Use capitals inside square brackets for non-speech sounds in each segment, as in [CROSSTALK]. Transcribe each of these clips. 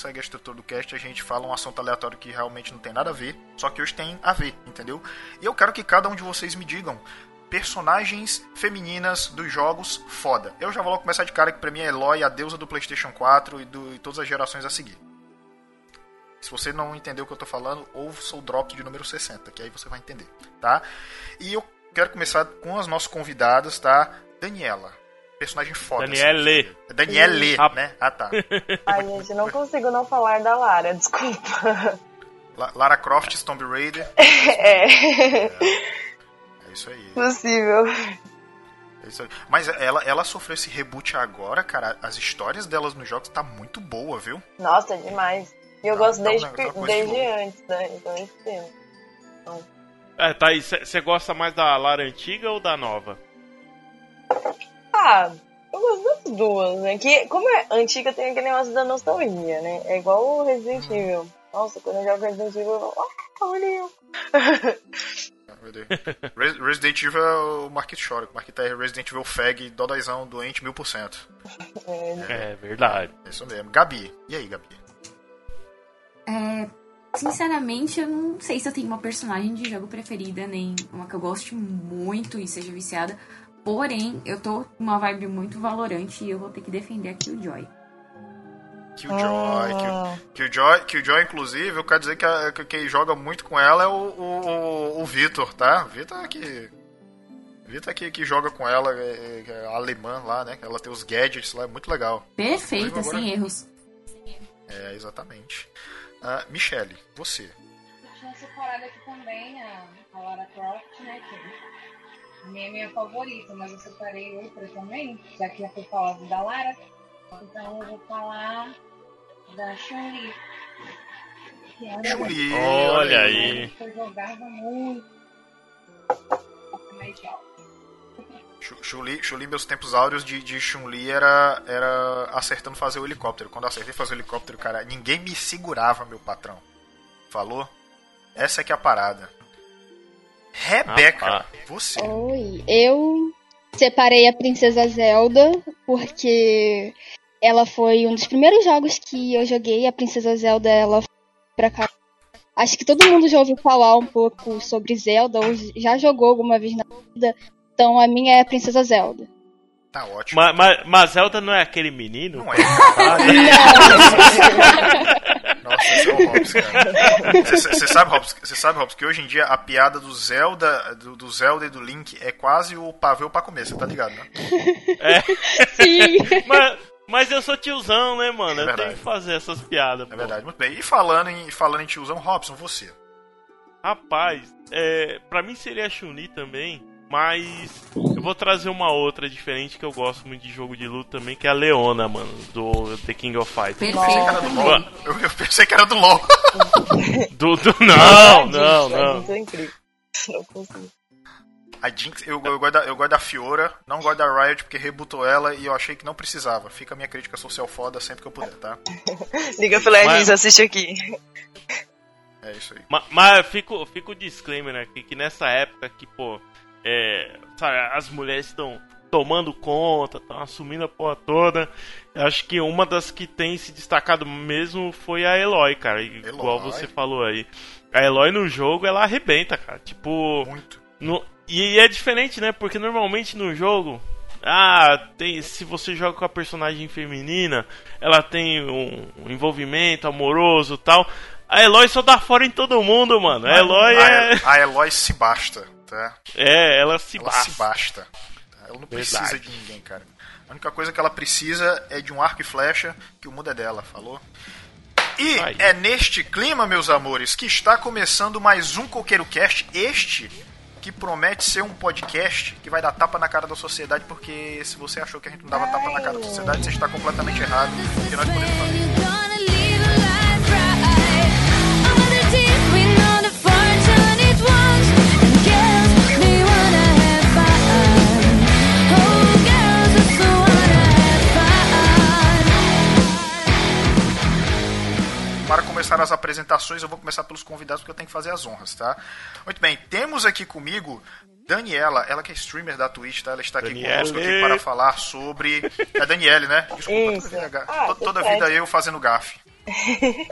segue a estrutura do cast, a gente fala um assunto aleatório que realmente não tem nada a ver, só que hoje tem a ver, entendeu? E eu quero que cada um de vocês me digam personagens femininas dos jogos foda. Eu já vou logo começar de cara que pra mim é Eloy, a deusa do PlayStation 4 e, do, e todas as gerações a seguir. Se você não entendeu o que eu tô falando, ouça o drop de número 60, que aí você vai entender, tá? E eu quero começar com as nossas convidadas, tá? Daniela. Personagem foda. Daniele. Assim, Daniele, Ah. né? Ah, tá. [LAUGHS] Ai, gente, não consigo não falar da Lara, desculpa. La- Lara Croft, Tomb Raider. [LAUGHS] É, É isso aí. possível. É isso aí. Mas ela, ela sofreu esse reboot agora, cara. As histórias delas nos jogos tá muito boa, viu? Nossa, demais. E eu Tá- gosto tá um desde, coisa desde de antes, né? Então esse. É, tá aí. Você gosta mais da Lara antiga ou da nova? Ah, eu gosto das duas, né? Que, como é antiga, tem aquele negócio da nostalgia, né? É igual o Resident Hum. Evil. Nossa, quando eu jogo Resident Evil, eu falo, ah, olha eu. Ah. Res- Resident Evil é o Marquito chora. O Marquito é Resident Evil Fag, dodóizão, doente, mil por cento. É, É verdade. É isso mesmo. Gabi. E aí, Gabi? É, sinceramente, eu não sei se eu tenho uma personagem de jogo preferida, nem uma que eu goste muito e seja viciada. Porém, eu tô com uma vibe muito valorante e eu vou ter que defender aqui o Joy. Killjoy. Ah, Kill- Killjoy, Killjoy, inclusive, eu quero dizer que, a- que quem joga muito com ela é o, o, o, o Vitor, tá? Vitor é que. Vitor é que, que joga com ela, é, é a alemã lá, né? Ela tem os gadgets lá, é muito legal. Perfeita, Agora- sem erros. É, exatamente. Ah, Michele, você. Eu tinha separado aqui também a, a Lara Croft, né? Que minha é minha favorita, mas eu separei outra também, já que já foi falado da Lara. Então eu vou falar da Chun-Li. É uma Chun-Li, Olha aí. eu jogava muito. Legal. Chu- Chun-Li, Chun-Li, meus tempos áureos de, de Chun-Li era, era acertando fazer o helicóptero. Quando acertei fazer o helicóptero, cara, ninguém me segurava, meu patrão. Falou? Essa é que é a parada. Rebeca, Rapaz. você. Oi, eu separei a Princesa Zelda porque ela foi um dos primeiros jogos que eu joguei. A Princesa Zelda, ela foi pra cá. Acho que todo mundo já ouviu falar um pouco sobre Zelda ou já jogou alguma vez na vida. Então a minha é a Princesa Zelda. Tá ótimo. Mas, mas, mas Zelda não é aquele menino? Não é, [LAUGHS] cara. Nossa, esse é o Hobbs, [LAUGHS] cara. Você sabe, Hobbs, você sabe, Hobbs, que hoje em dia a piada do Zelda, do, do Zelda e do Link é quase o pavê pra comer, você tá ligado, né? Sim. [LAUGHS] Mas, mas eu sou tiozão, né, mano? É eu tenho que fazer essas piadas. É pô. verdade, muito bem. E falando em, falando em tiozão, Robson, você. Rapaz, é, pra mim seria a Chun-Li também, mas eu vou trazer uma outra diferente que eu gosto muito de jogo de luta também, que é a Leona, mano, do The King of Fighters. Perfeita Era do LOL. também. Eu, eu pensei que era do LOL. [LAUGHS] Do, do, não, não, não. É incrível. Não consigo. A Jinx, eu, eu, gosto da, eu gosto da Fiora, não gosto da Riot porque rebutou ela e eu achei que não precisava. Fica a minha crítica social foda sempre que eu puder, tá? [LAUGHS] Of Legends, Mas- assiste aqui. É isso aí. Ma- Mas fica, fica o disclaimer aqui, que nessa época que, pô, é, sabe, as mulheres estão tomando conta, estão assumindo a porra toda. Eu acho que uma das que tem se destacado mesmo foi a Eloy, cara. Igual Eloy. você falou aí. A Eloy no jogo, ela arrebenta, cara. Tipo, Muito. no- e é diferente, né? Porque normalmente no jogo, ah, tem, se você joga com a personagem feminina, ela tem um, um envolvimento amoroso e tal. A Eloy só dá fora em todo mundo, mano. A Eloy é. A, a Eloy se basta, tá? É, ela se Ela basta. se basta. Ela não precisa Verdade. de ninguém, cara. A única coisa que ela precisa é de um arco e flecha, que o mundo é dela, falou? E Aí. é neste clima, meus amores, que está começando mais um Coqueiro Cast. Este que promete ser um podcast que vai dar tapa na cara da sociedade, porque se você achou que a gente não dava tapa na cara da sociedade, você está completamente errado. Porque nós podemos fazer. Para começar as apresentações, eu vou começar pelos convidados porque eu tenho que fazer as honras, tá? Muito bem, temos aqui comigo Daniela, ela que é streamer da Twitch, tá? Ela está aqui Daniele. conosco aqui para falar sobre. É Daniele, né? Desculpa, Isso. toda, vida, Ah, to- toda tudo vida eu fazendo gafe.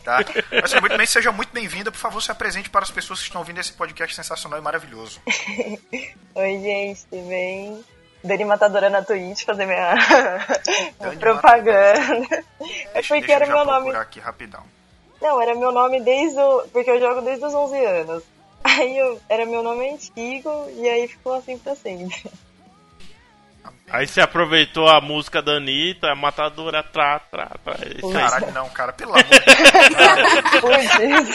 Tá? Mas seja muito bem, seja muito bem-vinda. Por favor, se apresente para as pessoas que estão ouvindo esse podcast sensacional e maravilhoso. [LAUGHS] Oi, gente, tudo bem? Dani Matadora na Twitch, fazer minha, minha Dani [LAUGHS] propaganda. É porque deixa era eu já meu nome. aqui rapidão. Não, era meu nome desde o. Porque eu jogo desde os 11 anos. [LAUGHS] Aí eu, era meu nome antigo e aí ficou assim pra sempre. Aí você aproveitou a música da Anitta, a matadora, tra, tra, tra. é. Caralho, não, cara, pelo amor de Deus.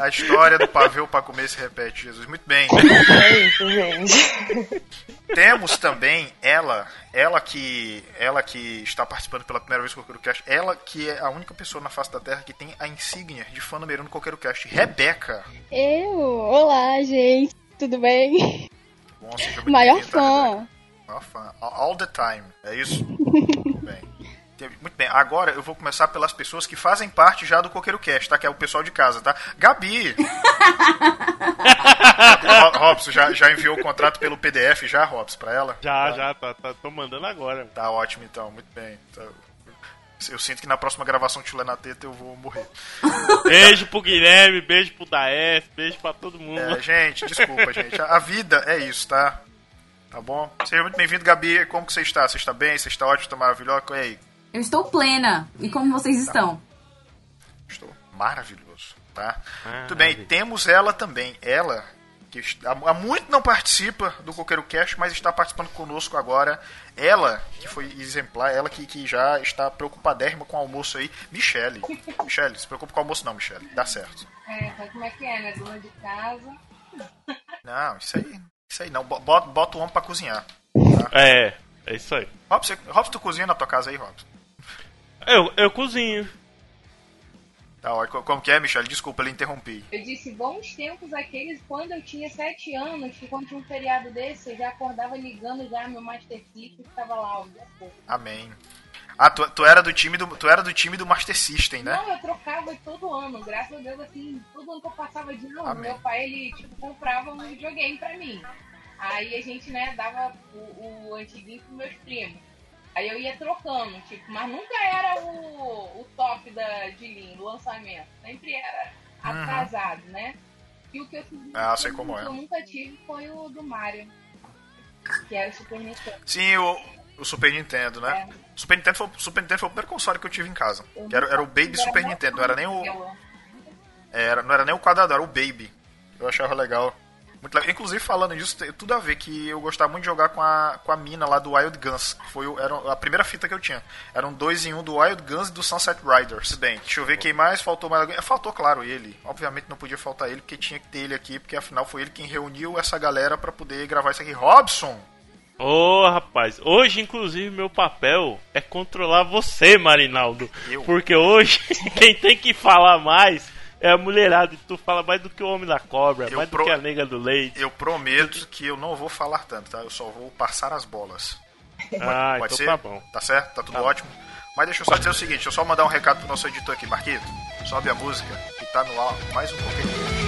[LAUGHS] A história do pavê para comer se repete, Jesus. Muito bem. é isso, gente. Temos também ela, ela que, ela que está participando pela primeira vez do Coqueiro Cast, ela que é a única pessoa na face da Terra que tem a insígnia de fã número um do Coqueiro Cast, Rebeca. Eu? Olá, gente. Tudo bem? Bom, seja [LAUGHS] Maior fã. Maior fã. All the time, é isso? [LAUGHS] Muito bem. Tem- Muito bem, agora eu vou começar pelas pessoas que fazem parte já do Coqueiro Cast, tá? Que é o pessoal de casa, tá? Gabi! [LAUGHS] Ro- Robson, já, já enviou o contrato pelo PDF já, Robson, pra ela? Já, Tá. já, tá, tá, tô mandando agora. Tá ótimo então, muito bem. Tá- Eu sinto que na próxima gravação de Chulé na Teta eu vou morrer. [LAUGHS] Beijo pro Guilherme, beijo pro Daef, beijo pra todo mundo. É, gente, desculpa, gente. A a vida é isso, tá? Tá bom? Seja muito bem-vindo, Gabi. Como que você está? Você está bem? Você está ótimo? Está maravilhoso? E aí? Eu estou plena. E como vocês estão? Estou maravilhoso, tá? Ah, Muito bem, maravilha. temos ela também. Ela, que há muito não participa do Coqueiro Cast, mas está participando conosco agora. Ela, que foi exemplar, ela que, que já está preocupadérrima com o almoço aí. Michele. Michele, se preocupa com o almoço não, Michele. Dá certo. É, sabe como é que é, né? Dona de casa. Não, isso aí. Isso aí não. Bo- Bota, bota o homem pra cozinhar. É, é isso aí. Robson, Robson, tu cozinha na tua casa aí, Robson? Eu, eu cozinho. Tá, como que é, Michele? Desculpa, eu interrompi. Eu disse bons tempos aqueles quando eu tinha sete anos, que quando tinha um feriado desse, eu já acordava ligando já meu Master System e ficava lá o dia todo. Amém. Ah, tu, tu era do time do tu era do time do Master System, né? Não, eu trocava todo ano, graças a Deus, assim, todo ano que eu passava de ano, Amém. meu pai, ele, tipo, comprava um videogame pra mim. Aí a gente, né, dava o, o antiguinho pros meus primos. Aí eu ia trocando, tipo, mas nunca era o, o top da, de linha, do lançamento. Sempre era atrasado, né? E o que eu fiz Uhum. Ah, sei como que é. eu nunca tive foi o do Mario. Que era o Super Nintendo. Sim, o, o Super Nintendo, né? É. Super Nintendo foi, Super Nintendo foi o primeiro console que eu tive em casa. Era, era o Baby Super Nintendo, não era nem o era, não era nem o quadrado, era o Baby. Eu achava legal. Muito legal. Inclusive, falando disso, tem tudo a ver, que eu gostava muito de jogar com a, com a mina lá do Wild Guns. que Foi, o- era a primeira fita que eu tinha. Eram dois em um do Wild Guns e do Sunset Riders. Bem, deixa eu ver quem mais faltou mais alguém. Faltou, claro, ele. Obviamente não podia faltar ele, porque tinha que ter ele aqui, porque afinal foi ele quem reuniu essa galera pra poder gravar isso aqui. Robson! Ô, rapaz, hoje, inclusive, meu papel é controlar você, Marinaldo. Eu? Porque hoje, [LAUGHS] quem tem que falar mais é a mulherada. E tu fala mais do que o homem da cobra, Eu mais pro- do que a nega do leite. Eu prometo que eu não vou falar tanto, tá? Eu só vou passar as bolas. Ah, Pode então ser? tá bom. Tá certo? Tá tudo Tá bom. ótimo? Mas deixa eu só dizer o seguinte, deixa eu só mandar um recado pro nosso editor aqui, Marquito. Sobe a música, que tá no ar mais um pouquinho.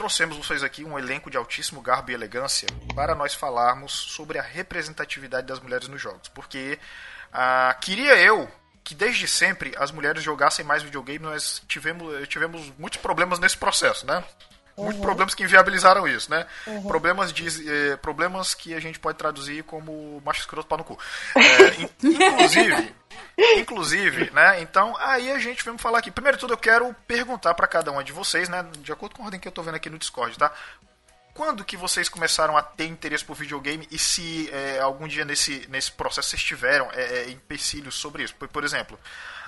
Trouxemos vocês aqui um elenco de altíssimo garbo e elegância para nós falarmos sobre a representatividade das mulheres nos jogos. Porque ah, queria eu que desde sempre as mulheres jogassem mais videogame, nós tivemos, tivemos muitos problemas nesse processo, né? Muitos Uhum. problemas que inviabilizaram isso, né? Problemas, de, eh, problemas que a gente pode traduzir como macho escroto pau no cu. [LAUGHS] É, in- inclusive, inclusive, né? Então, aí a gente vem falar aqui. Primeiro de tudo, eu quero perguntar para cada uma de vocês, né? De acordo com a ordem que eu tô vendo aqui no Discord, tá? Quando que vocês começaram a ter interesse por videogame e se é, algum dia nesse, nesse processo vocês tiveram é, é, empecilhos sobre isso? Por, por exemplo,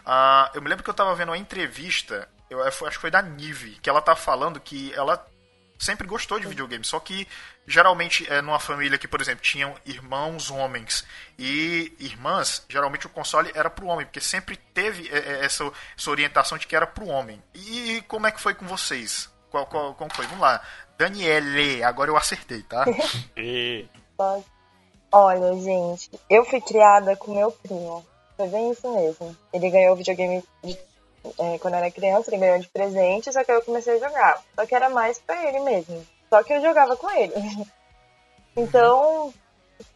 ah, eu me lembro que eu tava vendo uma entrevista, eu eu acho que foi da Nive, que ela tá falando que ela sempre gostou de videogame, só que geralmente é numa família que, por exemplo, tinham irmãos homens e irmãs, geralmente o console era pro homem, porque sempre teve é, é, essa, essa orientação de que era pro homem. E como é que foi com vocês? Qual, qual, como foi? Vamos lá. Daniele, agora eu acertei, tá? [LAUGHS] E... Olha, gente, eu fui criada com meu primo. Foi bem isso mesmo. Ele ganhou o videogame de- é, quando era criança, ele ganhou de presente, só que eu comecei a jogar. Só que era mais pra ele mesmo. Só que eu jogava com ele. [LAUGHS] Então,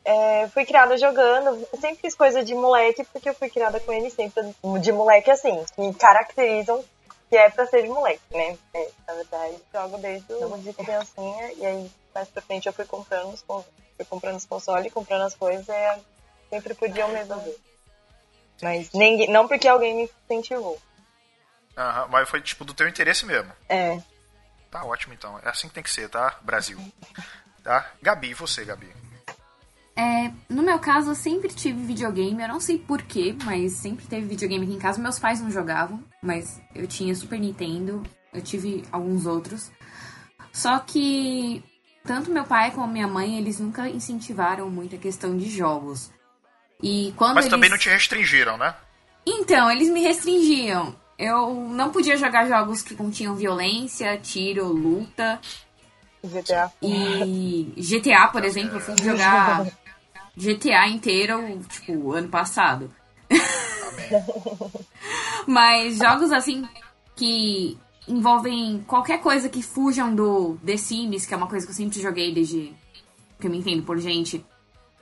é, fui criada jogando. Eu sempre fiz coisa de moleque, porque eu fui criada com ele sempre de moleque assim, que caracterizam que é pra ser de moleque, né? É, na verdade, jogo desde o de criancinha e aí mais pra frente eu fui comprando os, fui comprando os consoles, comprando as coisas, é, sempre podia eu mesma ver. Mas ninguém, não porque alguém me incentivou. Aham, mas foi tipo do teu interesse mesmo. É. Tá ótimo então. É assim que tem que ser, tá? Brasil. Tá? Gabi, e você, Gabi? É, no meu caso, eu sempre tive videogame. Eu não sei porquê, mas sempre teve videogame aqui em casa. Meus pais não jogavam, mas eu tinha Super Nintendo. Eu tive alguns outros. Só que tanto meu pai como minha mãe, eles nunca incentivaram muito a questão de jogos. E quando Mas eles... também não te restringiram, né? Então, eles me restringiam. Eu não podia jogar jogos que continham violência, tiro, luta. GTA. E GTA, por exemplo, eu fui jogar GTA inteiro, tipo, ano passado. [LAUGHS] Mas jogos assim que envolvem qualquer coisa que fujam do The Sims, que é uma coisa que eu sempre joguei desde que eu me entendo por gente,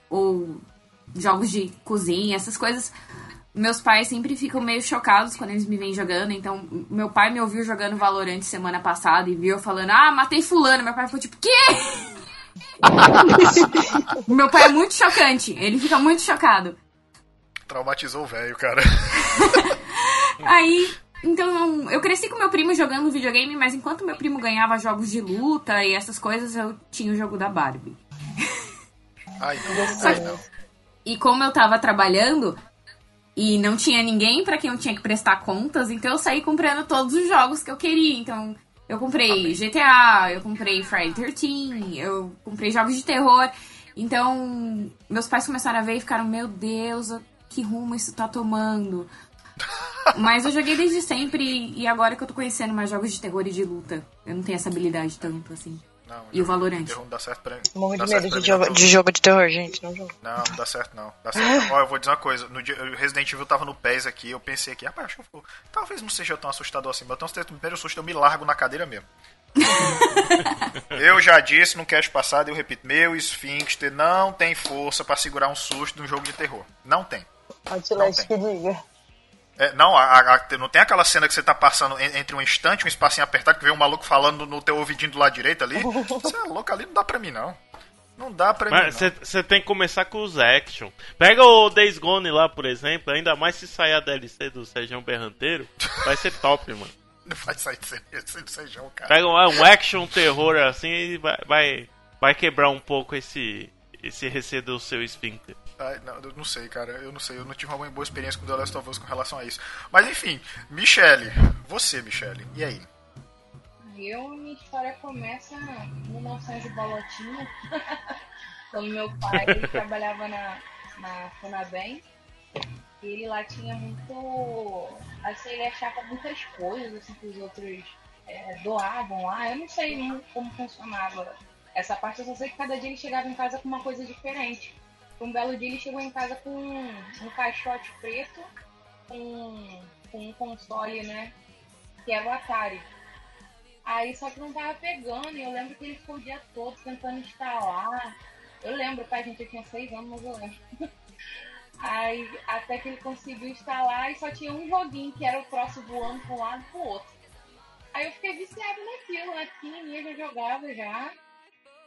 ou jogos de cozinha, essas coisas. Meus pais sempre ficam meio chocados quando eles me veem jogando. Então, meu pai me ouviu jogando Valorant semana passada e viu eu falando, ah, matei fulano. Meu pai ficou tipo, quê? [LAUGHS] meu pai é muito chocante. Ele fica muito chocado. Traumatizou o velho, cara. [LAUGHS] Aí, então, eu cresci com meu primo jogando videogame, mas enquanto meu primo ganhava jogos de luta e essas coisas, eu tinha o jogo da Barbie. Ai, não. Ai, não. E como eu tava trabalhando e não tinha ninguém pra quem eu tinha que prestar contas, então eu saí comprando todos os jogos que eu queria. Então, eu comprei GTA, eu comprei Friday 13, eu comprei jogos de terror. Então, meus pais começaram a ver e ficaram, meu Deus, que rumo isso tá tomando. [LAUGHS] Mas eu joguei desde sempre e agora que eu tô conhecendo mais jogos de terror e de luta, eu não tenho essa habilidade tanto assim. Não, E o Valorant? Não dá certo pra mim. Morro de medo de mim, jogo, não. de jogo de terror, gente. Não jogo. Não, não dá certo não. Dá certo. não. [LAUGHS] Ó, eu vou dizer uma coisa. No dia, o Resident Evil tava no PES aqui, eu pensei aqui, rapaz, acho que eu vou, talvez não seja tão assustador assim, mas então, no primeiro susto eu me largo na cadeira mesmo. [LAUGHS] eu já disse no cast passado, eu repito, meu Sphinxter não tem força pra segurar um susto num jogo de terror. Não tem. Outlast que diga. É, não, a- a- não tem aquela cena que você tá passando en- entre um instante, um espacinho apertado, que vem um maluco falando no teu ouvidinho do lado direito ali. [LAUGHS] Você é louco ali, não dá pra mim não. Não dá pra mim Mas não. você tem que começar com os action. Pega o Days Gone lá, por exemplo, ainda mais se sair a DLC do Sejão Berranteiro, vai ser top, mano. [LAUGHS] Não faz sair de sejão, cara. Pega um, um action terror assim e vai, vai, vai quebrar um pouco esse, esse receio do seu esfíncter. Ai, não, eu não sei, cara. Eu não sei. Eu não tive uma boa experiência com The Last of Us com relação a isso. Mas enfim, Michele. Você, Michele. E aí? Eu, minha história começa em 1900 e bolotinha. [LAUGHS] Quando meu pai ele [LAUGHS] trabalhava na, na Funabem. E ele lá tinha muito. Assim, ele achava muitas coisas assim, que os outros é, doavam lá. Eu não sei como funcionava essa parte, eu só sei que cada dia ele chegava em casa com uma coisa diferente. Um belo dia ele chegou em casa com um caixote preto, com, com um console, né? Que era o Atari. Aí só que não tava pegando, e eu lembro que ele ficou o dia todo tentando instalar. Eu lembro, tá, gente? Eu tinha seis anos, mas eu lembro. [LAUGHS] Aí até que ele conseguiu instalar e só tinha um joguinho que era o Cross voando para um lado pro outro. Aí eu fiquei viciada naquilo, né? Pequenininha já jogava já.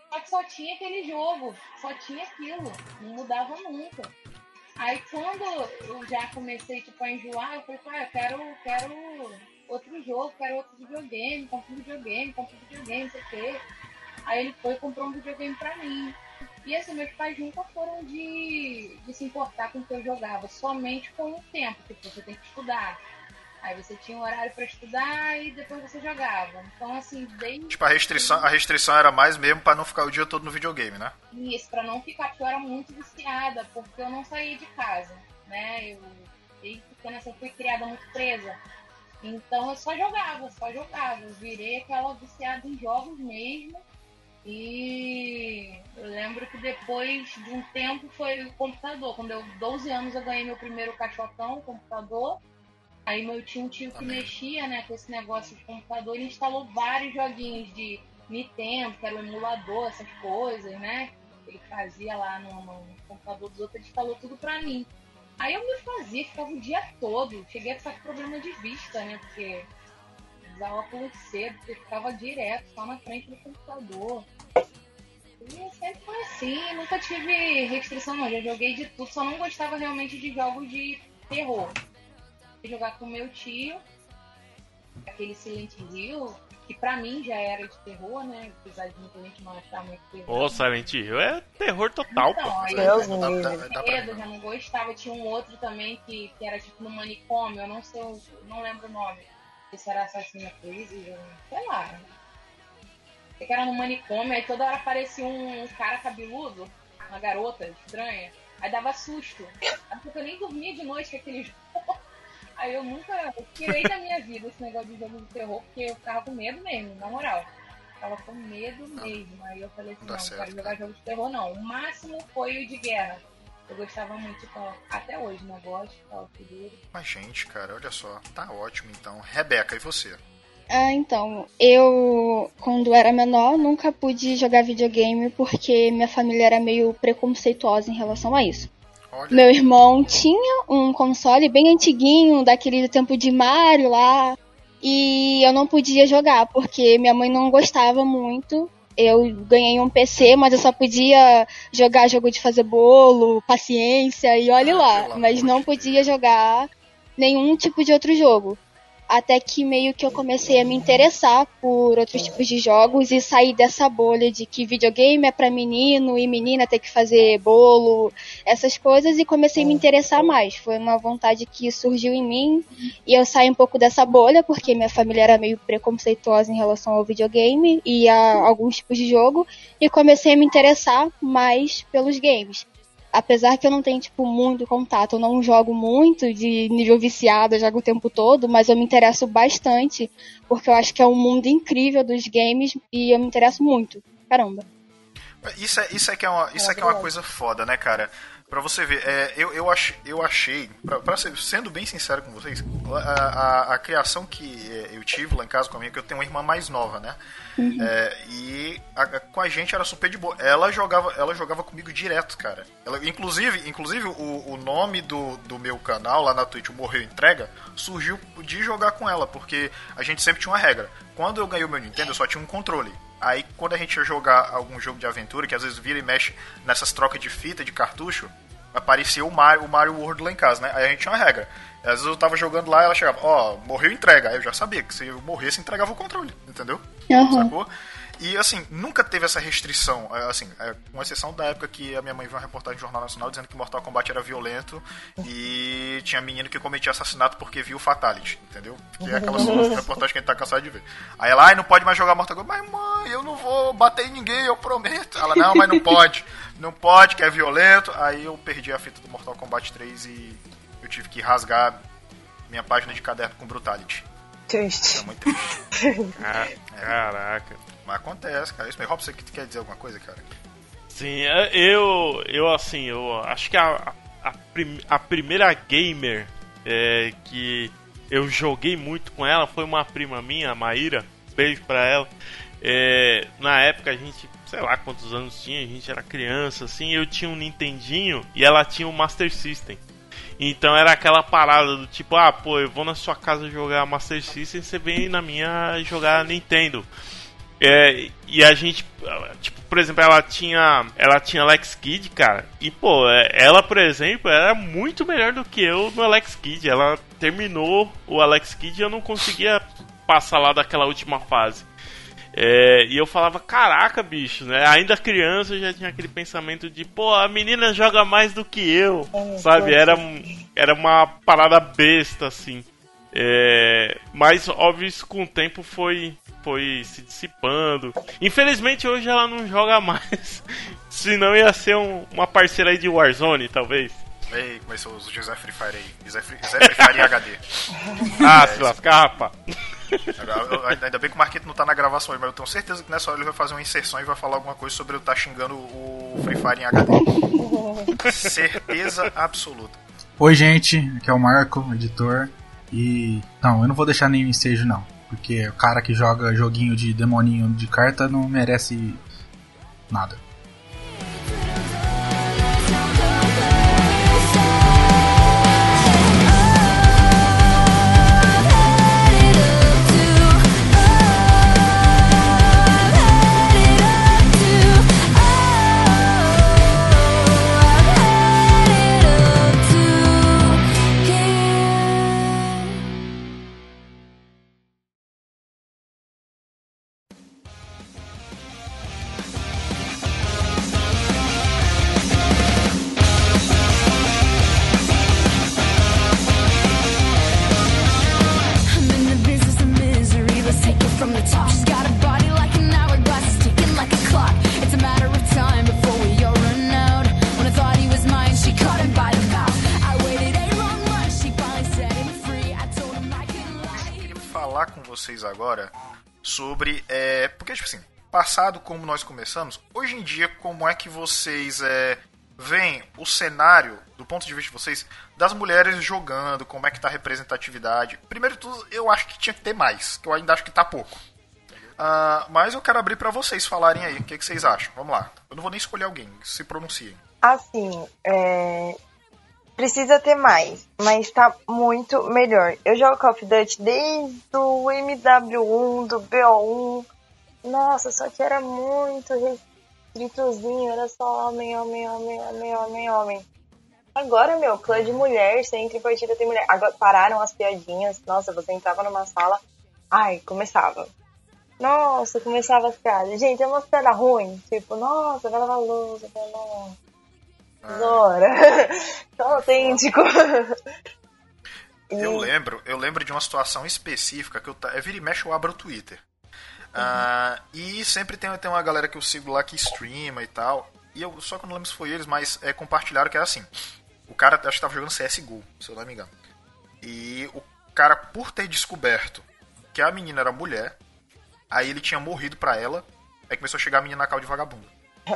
Só que só tinha aquele jogo, só tinha aquilo, não mudava nunca. Aí quando eu já comecei tipo, a enjoar, eu falei, ah, eu quero, quero outro jogo, quero outro videogame, compro um videogame, compro um videogame, não sei o quê. Aí ele foi e comprou um videogame pra mim. E assim, meus pais nunca foram de, de se importar com o que eu jogava, somente com o tempo, que tipo, você tem que estudar. Aí você tinha um horário para estudar e depois você jogava. Então, assim, desde. Tipo, a restrição, a restrição era mais mesmo para não ficar o dia todo no videogame, né? Isso, para não ficar, porque eu era muito viciada, porque eu não saía de casa, né? Eu, desde pequena, assim, fui criada muito presa. Então eu só jogava, só jogava. Eu virei aquela viciada em jogos mesmo. E eu lembro que depois de um tempo foi o computador. Quando eu 12 anos eu ganhei meu primeiro caixotão, computador. Aí meu tio, um tio que mexia né, com esse negócio de computador, ele instalou vários joguinhos de Nintendo, que era o emulador, essas coisas, né? Ele fazia lá no, no computador dos outros, ele instalou tudo pra mim. Aí eu me fazia, ficava o dia todo. Cheguei a ficar com problema de vista, né? Porque usava óculos cedo, porque ficava direto, só na frente do computador. E sempre foi assim, nunca tive restrição não, já joguei de tudo, só não gostava realmente de jogos de terror. Jogar com meu tio, aquele Silent Hill, que pra mim já era de terror, né? Apesar de muita gente não achar muito terror. Ô, Silent Hill é terror total, então, pô. Deus eu, me dá- livre. dá pra- medo, já não gostava. Tinha um outro também que, que era tipo no manicômio, eu não sei, o- não lembro o nome. Esse era Assassina Crazy, eu- sei lá. Sei que era no manicômio, aí toda hora aparecia um cara cabeludo, uma garota estranha, aí dava susto. Porque eu nem dormia de noite com aquele jogo. Aí eu nunca eu tirei da minha vida esse negócio de jogo de terror, porque eu ficava com medo mesmo, na moral. Ficava com medo mesmo. Aí eu falei assim, não, certo, não quero jogar jogo de terror não. O máximo foi o de guerra. Eu gostava muito de Call Até hoje, né? Gosto de Call of Duty. Mas, gente, cara, olha só. Tá ótimo, então. Rebeca, e você? Ah, então, eu, quando era menor, nunca pude jogar videogame porque minha família era meio preconceituosa em relação a isso. Olha, Meu irmão tinha um console bem antiguinho, daquele tempo de Mario lá, e eu não podia jogar porque minha mãe não gostava muito. Eu ganhei um PC, mas eu só podia jogar jogo de fazer bolo, paciência e olhe Ah, lá, mas não podia jogar nenhum tipo de outro jogo. Até que meio que eu comecei a me interessar por outros tipos de jogos e sair dessa bolha de que videogame é pra menino e menina tem que fazer bolo, essas coisas, e comecei a me interessar mais. Foi uma vontade que surgiu em mim e eu saí um pouco dessa bolha, porque minha família era meio preconceituosa em relação ao videogame e a alguns tipos de jogo, e comecei a me interessar mais pelos games. Apesar que eu não tenho, tipo, muito contato, eu não jogo muito de nível viciado, eu jogo o tempo todo, mas eu me interesso bastante, porque eu acho que é um mundo incrível dos games e eu me interesso muito. Caramba. Isso é, isso é, que, é uma, isso é que é uma coisa foda, né, cara? Pra você ver, é, eu, eu, ach, eu achei, pra, pra ser, sendo bem sincero com vocês, a, a, a criação que é, eu tive lá em casa com a minha, que eu tenho uma irmã mais nova, né? É, e a- com a gente era super de boa. Ela jogava, ela jogava comigo direto, cara. Ela, inclusive, inclusive o, o nome do, do meu canal lá na Twitch, o Morreu Entrega, surgiu de jogar com ela, porque a gente sempre tinha uma regra. Quando eu ganhei o meu Nintendo, eu só tinha um controle. Aí quando a gente ia jogar algum jogo de aventura, que às vezes vira e mexe nessas trocas de fita, de cartucho, aparecia o Mario, o Mario World lá em casa, né? Aí a gente tinha uma regra. Às vezes eu tava jogando lá ela chegava, ó, morreu entrega. Aí eu já sabia que se eu morresse, entregava o controle, entendeu? Aham. Sacou? E assim, nunca teve essa restrição, é, assim, é, com exceção da época que a minha mãe viu uma reportagem no Jornal Nacional dizendo que Mortal Kombat era violento e tinha menino que cometia assassinato porque viu Fatality, entendeu? Que é aquela [LAUGHS] reportagem que a gente tá cansado de ver. Aí ela, ai, não pode mais jogar Mortal Kombat. Mas mãe, eu não vou bater em ninguém, eu prometo. Ela, não, mas não pode. Não pode, que é violento. Aí eu perdi a fita do Mortal Kombat 3 e eu tive que rasgar minha página de caderno com Brutality. Triste. É muito triste. [LAUGHS] Ca- Caraca. Mas acontece, cara. Isso mesmo. Você que- quer dizer alguma coisa, cara? Sim, é, eu, eu assim, eu acho que a, a, prim- a primeira gamer é, que eu joguei muito com ela foi uma prima minha, a Maíra. beijo pra ela. É, na época a gente, sei lá quantos anos tinha, a gente era criança, assim, eu tinha um Nintendinho e ela tinha um Master System. Então era aquela parada do tipo, ah, pô, eu vou na sua casa jogar Master System, você vem na minha jogar Nintendo. É, e a gente, tipo, por exemplo, ela tinha, ela tinha Alex Kidd, cara. E pô, é, ela, por exemplo, era muito melhor do que eu no Alex Kidd. Ela terminou o Alex Kidd e eu não conseguia passar lá daquela última fase. É, e eu falava, caraca, bicho, né? Ainda criança eu já tinha aquele pensamento de, pô, a menina joga mais do que eu, sabe? Era, era uma parada besta, assim. É, mas, óbvio, isso com o tempo foi, foi se dissipando. Infelizmente, hoje ela não joga [LAUGHS] mais. Senão ia ser um, uma parceira aí de Warzone, talvez. Ei, começou o José Free Fire aí. José Free, José Free Fire em HD. [LAUGHS] Ah, é, se lascar, rapaz. Ainda bem que o Marquito não tá na gravação aí, mas eu tenho certeza que nessa hora ele vai fazer uma inserção e vai falar alguma coisa sobre eu estar tá xingando o Free Fire em HD. [LAUGHS] certeza absoluta. Oi, gente, aqui é o Marco, editor. E. Não, eu não vou deixar nenhum ensejo, não. Porque o cara que joga joguinho de demoninho de carta não merece nada. Passado como nós começamos, hoje em dia como é que vocês é, veem o cenário, do ponto de vista de vocês, das mulheres jogando, como é que tá a representatividade? Primeiro de tudo, eu acho que tinha que ter mais, que eu ainda acho que tá pouco. Uh, mas eu quero abrir para vocês falarem aí, o que, que, vocês acham? Vamos lá. Eu não vou nem escolher alguém, se pronunciem. Assim, é... precisa ter mais, mas tá muito melhor. Eu jogo Call of Duty desde o MW1, do BO1, nossa, só que era muito restritozinho, era só homem, homem, homem, homem, homem, homem. Agora, meu, clã de mulher, em partida tem mulher. Agora pararam as piadinhas. Nossa, você entrava numa sala. Ai, começava. Nossa, começava as piadas. Gente, é uma piada ruim. Tipo, nossa, vai lavar louça, vai lavar. Zora. [LAUGHS] Tão autêntico. Eu lembro, eu lembro de uma situação específica que eu, eu vira e mexe eu abro o Twitter. Uh, e sempre tem, tem uma galera que eu sigo lá que streama e tal. E eu só que eu não lembro se foi eles, mas é, compartilharam que era assim. O cara acho que tava jogando CSGO, se eu não me engano. E o cara, por ter descoberto que a menina era mulher, aí ele tinha morrido pra ela, aí começou a chegar a menina na cal de vagabundo.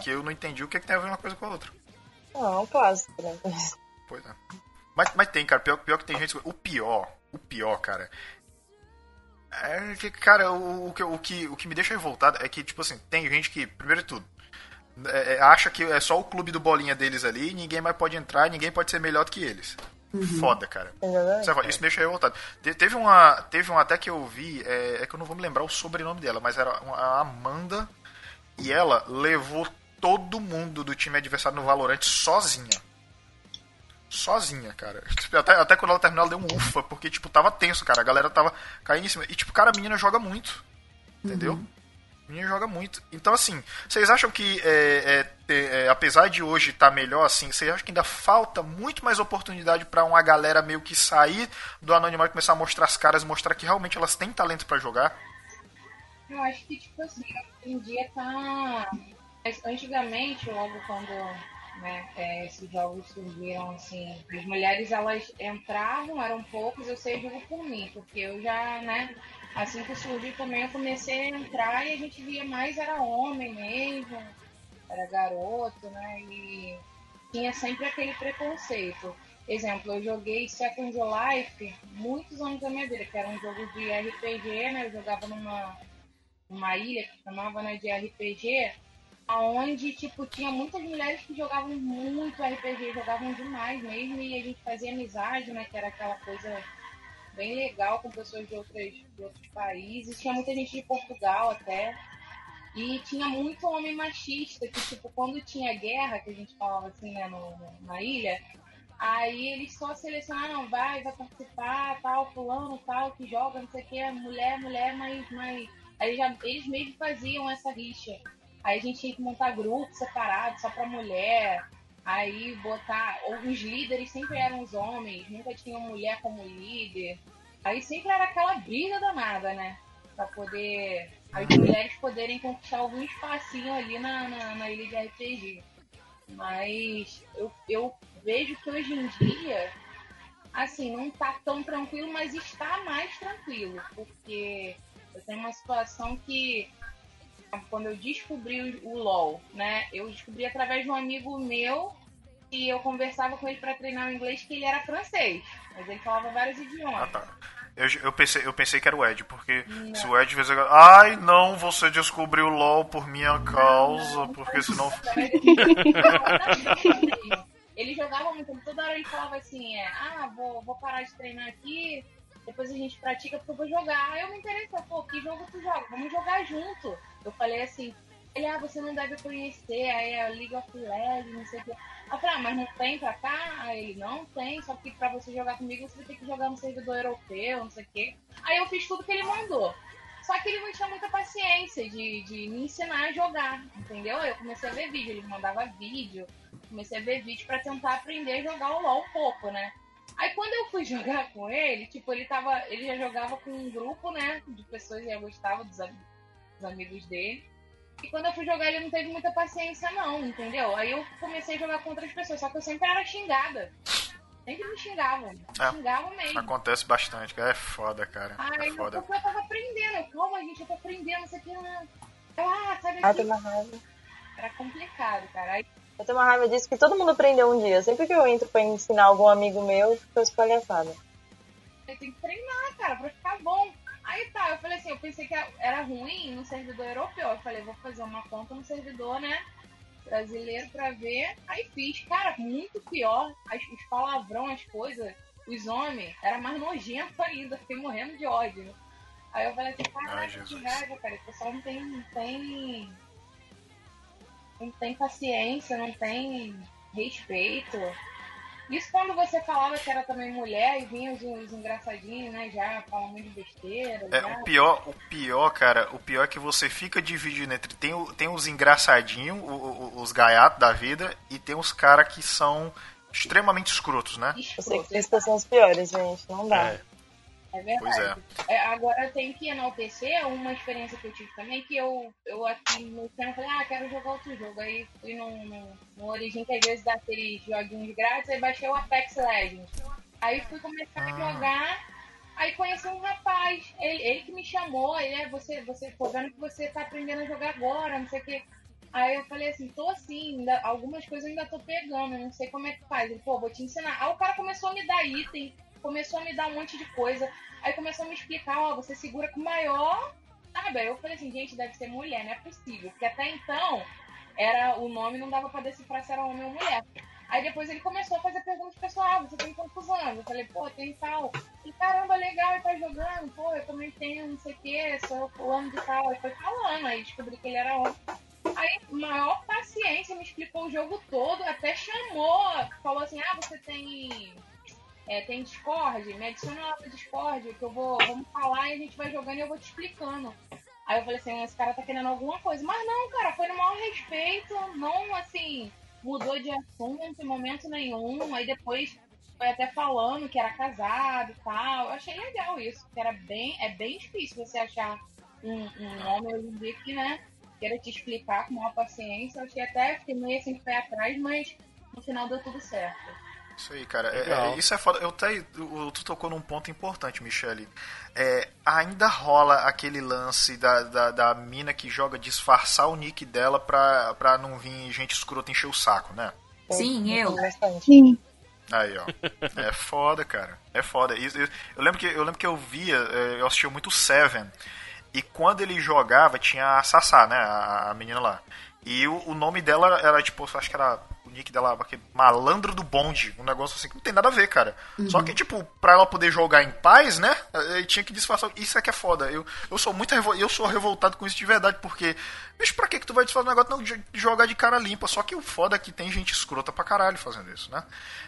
Que eu não entendi o que, é que tem a ver uma coisa com a outra. Não, clássico, né? Pois é. Mas, mas tem, cara, pior, pior que tem gente. O pior, o pior, cara, é que, cara, o, o, que, o, que, o que me deixa revoltado é que, tipo assim, tem gente que, primeiro de tudo, é, é acha que é só o clube do bolinha deles ali, ninguém mais pode entrar, ninguém pode ser melhor do que eles. Uhum. Foda, cara. É Isso me deixa revoltado. teve uma. Teve uma até que eu vi, é, é, que eu não vou me lembrar o sobrenome dela, mas era a Amanda. E ela levou todo mundo do time adversário no Valorant sozinha sozinha, cara. [LAUGHS] Até, até quando ela terminou, ela deu um ufa, porque, tipo, tava tenso, cara. A galera tava caindo em cima. E, tipo, cara, a menina joga muito. Entendeu? Uhum. A menina joga muito. Então, assim, vocês acham que, é, é, é, apesar de hoje estar tá melhor, assim, vocês acham que ainda falta muito mais oportunidade para uma galera meio que sair do anonimato e começar a mostrar as caras, mostrar que realmente elas têm talento para jogar? Eu acho que, tipo assim, hoje em dia tá. Antigamente, logo quando né? É, esses jogos surgiram assim, as mulheres elas entravam, eram poucos, eu sei digo por mim, porque eu já, né, assim que surgiu também eu comecei a entrar e a gente via mais era homem mesmo, era garoto, né? E tinha sempre aquele preconceito. Exemplo, eu joguei Second Life muitos anos da minha vida, que era um jogo de RPG, né? Eu jogava numa uma ilha que chamava né, de RPG, aonde tipo tinha muitas mulheres que jogavam muito RPG, jogavam demais mesmo e a gente fazia amizade, né, que era aquela coisa bem legal com pessoas de, outras, de outros países. Tinha muita gente de Portugal até. E tinha muito homem machista, que tipo, quando tinha guerra, que a gente falava assim, né, no, na ilha, aí eles só selecionaram, vai, vai participar, tal, fulano, tal, que joga, não sei o que, mulher, mulher, mas, mas. Aí já, eles mesmo faziam essa rixa. Aí a gente tinha que montar grupos separados só pra mulher. Aí botar. Os líderes sempre eram os homens, nunca tinha mulher como líder. Aí sempre era aquela briga danada, né? Pra poder. As mulheres poderem conquistar algum espacinho ali na, na, na ilha de RPG. Mas eu, eu vejo que hoje em dia, assim, não tá tão tranquilo, mas está mais tranquilo. Porque eu tenho uma situação que quando eu descobri o LoL, né? Eu descobri através de um amigo meu e eu conversava com ele para treinar o inglês que ele era francês, mas ele falava vários idiomas. Ah, tá. Eu, eu, pensei, eu pensei que era o Ed, porque não. se o Ed fez. Ai, não, você descobriu o LOL por minha causa, porque senão. [LAUGHS] [LAUGHS] ele jogava muito, toda hora ele falava assim: é, ah, vou, vou parar de treinar aqui, depois a gente pratica porque eu vou jogar. Aí eu me interessei, pô, que jogo tu joga? Vamos jogar junto. Eu falei assim, ele, ah, você não deve conhecer, aí é League of Legends, não sei o que. Eu falei, ah, mas não tem pra cá? Aí ele, não tem, só que pra você jogar comigo você ter que jogar no servidor europeu, não sei o que. Aí eu fiz tudo que ele mandou. Só que ele não tinha muita paciência de, de me ensinar a jogar, entendeu? Eu comecei a ver vídeo, ele mandava vídeo, comecei a ver vídeo para tentar aprender a jogar o LoL um pouco, né? Aí quando eu fui [LAUGHS] jogar com ele, tipo, ele tava. Ele já jogava com um grupo, né? De pessoas que já gostavam dos, dos amigos dele. E quando eu fui jogar, ele não teve muita paciência, não, entendeu? Aí eu comecei a jogar com outras pessoas, só que eu sempre era xingada. Sempre me xingavam. É, xingavam mesmo. Acontece bastante, cara. É foda, cara. Ai, é foda. Porque eu tava aprendendo. Calma, gente, eu tô aprendendo, isso aqui não. Ah, sabe ah, tem uma raiva. Era complicado, cara. Aí... Eu tenho uma raiva disso que todo mundo aprendeu um dia. Sempre que eu entro pra ensinar algum amigo meu, fica espalhaçada. Tem que treinar, cara, pra ficar bom. Aí tá, eu falei assim, eu pensei que era ruim no servidor europeu. Eu falei, vou fazer uma conta no servidor, né? Brasileiro pra ver. Aí fiz, cara, muito pior. As, os palavrão, as coisas, os homens, era mais nojento ainda. Fiquei morrendo de ódio. Aí eu falei assim, caraca, que raiva, cara. O pessoal não tem, não tem. Não tem paciência, não tem respeito. Isso quando você falava que era também mulher e vinha os, os engraçadinhos, né? Já falando de besteira. É, o pior, o pior, cara, o pior é que você fica dividindo entre. Tem, tem os engraçadinhos, os gaiatos da vida, e tem os caras que são extremamente escrotos, né? Eu sei que esses são os piores, gente. Não dá. É. É verdade. É. É, agora eu tenho que enaltecer uma experiência que eu tive também, que eu, eu aqui no canal falei, ah, quero jogar outro jogo. Aí fui no, no, no Origin, que às vezes dá aqueles joguinhos grátis, aí baixei o Apex Legends. Aí fui começar ah. a jogar, aí conheci um rapaz, ele, ele que me chamou, ele é, você, você, tô vendo que você tá aprendendo a jogar agora, não sei o que. Aí eu falei assim, tô assim, ainda, algumas coisas eu ainda tô pegando, não sei como é que faz. Ele, pô, vou te ensinar. Aí o cara começou a me dar item começou a me dar um monte de coisa. Aí começou a me explicar, ó, você segura com maior. Sabe? Aí eu falei assim, gente, deve ser mulher, não é possível. Porque até então, era o nome não dava pra decifrar se era homem ou mulher. Aí depois ele começou a fazer perguntas pessoal, ah, você tem quantos anos? Eu falei, pô, tem tal. E caramba, legal, ele tá jogando, pô, eu também tenho não sei o que, sou fulano de tal. Ele foi falando, aí descobri que ele era homem. Aí, maior paciência, me explicou o jogo todo, até chamou, falou assim, ah, você tem é, tem Discord, me adiciona lá no Discord, que eu vou, vamos falar e a gente vai jogando e eu vou te explicando. Aí eu falei assim, esse cara tá querendo alguma coisa. Mas não, cara, foi no maior respeito, não assim, mudou de assunto em momento nenhum. Aí depois foi até falando que era casado e tal. Eu achei legal isso, que era bem, é bem difícil você achar um, um homem hoje em dia que, né, queira te explicar com maior paciência. Eu achei até, fiquei meio assim pé atrás, mas no final deu tudo certo. Isso aí, cara. É, é, isso é foda. Eu até, tu tocou num ponto importante, Michele. É, ainda rola aquele lance da, da, da, mina que joga disfarçar o nick dela pra, pra não vir gente escrota encher o saco, né? Sim, eu. Sim. Aí, ó. É foda, cara. É foda. Eu, eu, eu, lembro, que, eu lembro que eu via, é, eu assistia muito Seven. E quando ele jogava, tinha a Sassá, né? A, a menina lá. E o, o, nome dela era, tipo, acho que era o nick dela, Malandro do Bonde. Um negócio assim que não tem nada a ver, cara. Uhum. Só que, tipo, pra ela poder jogar em paz, né? Ele tinha que disfarçar. Isso é que é foda. Eu, eu sou muito revol... eu sou revoltado com isso de verdade, porque. Bicho, pra que, que tu vai disfarçar um negócio não de jogar de cara limpa? Só que o foda é que tem gente escrota pra caralho fazendo isso, né?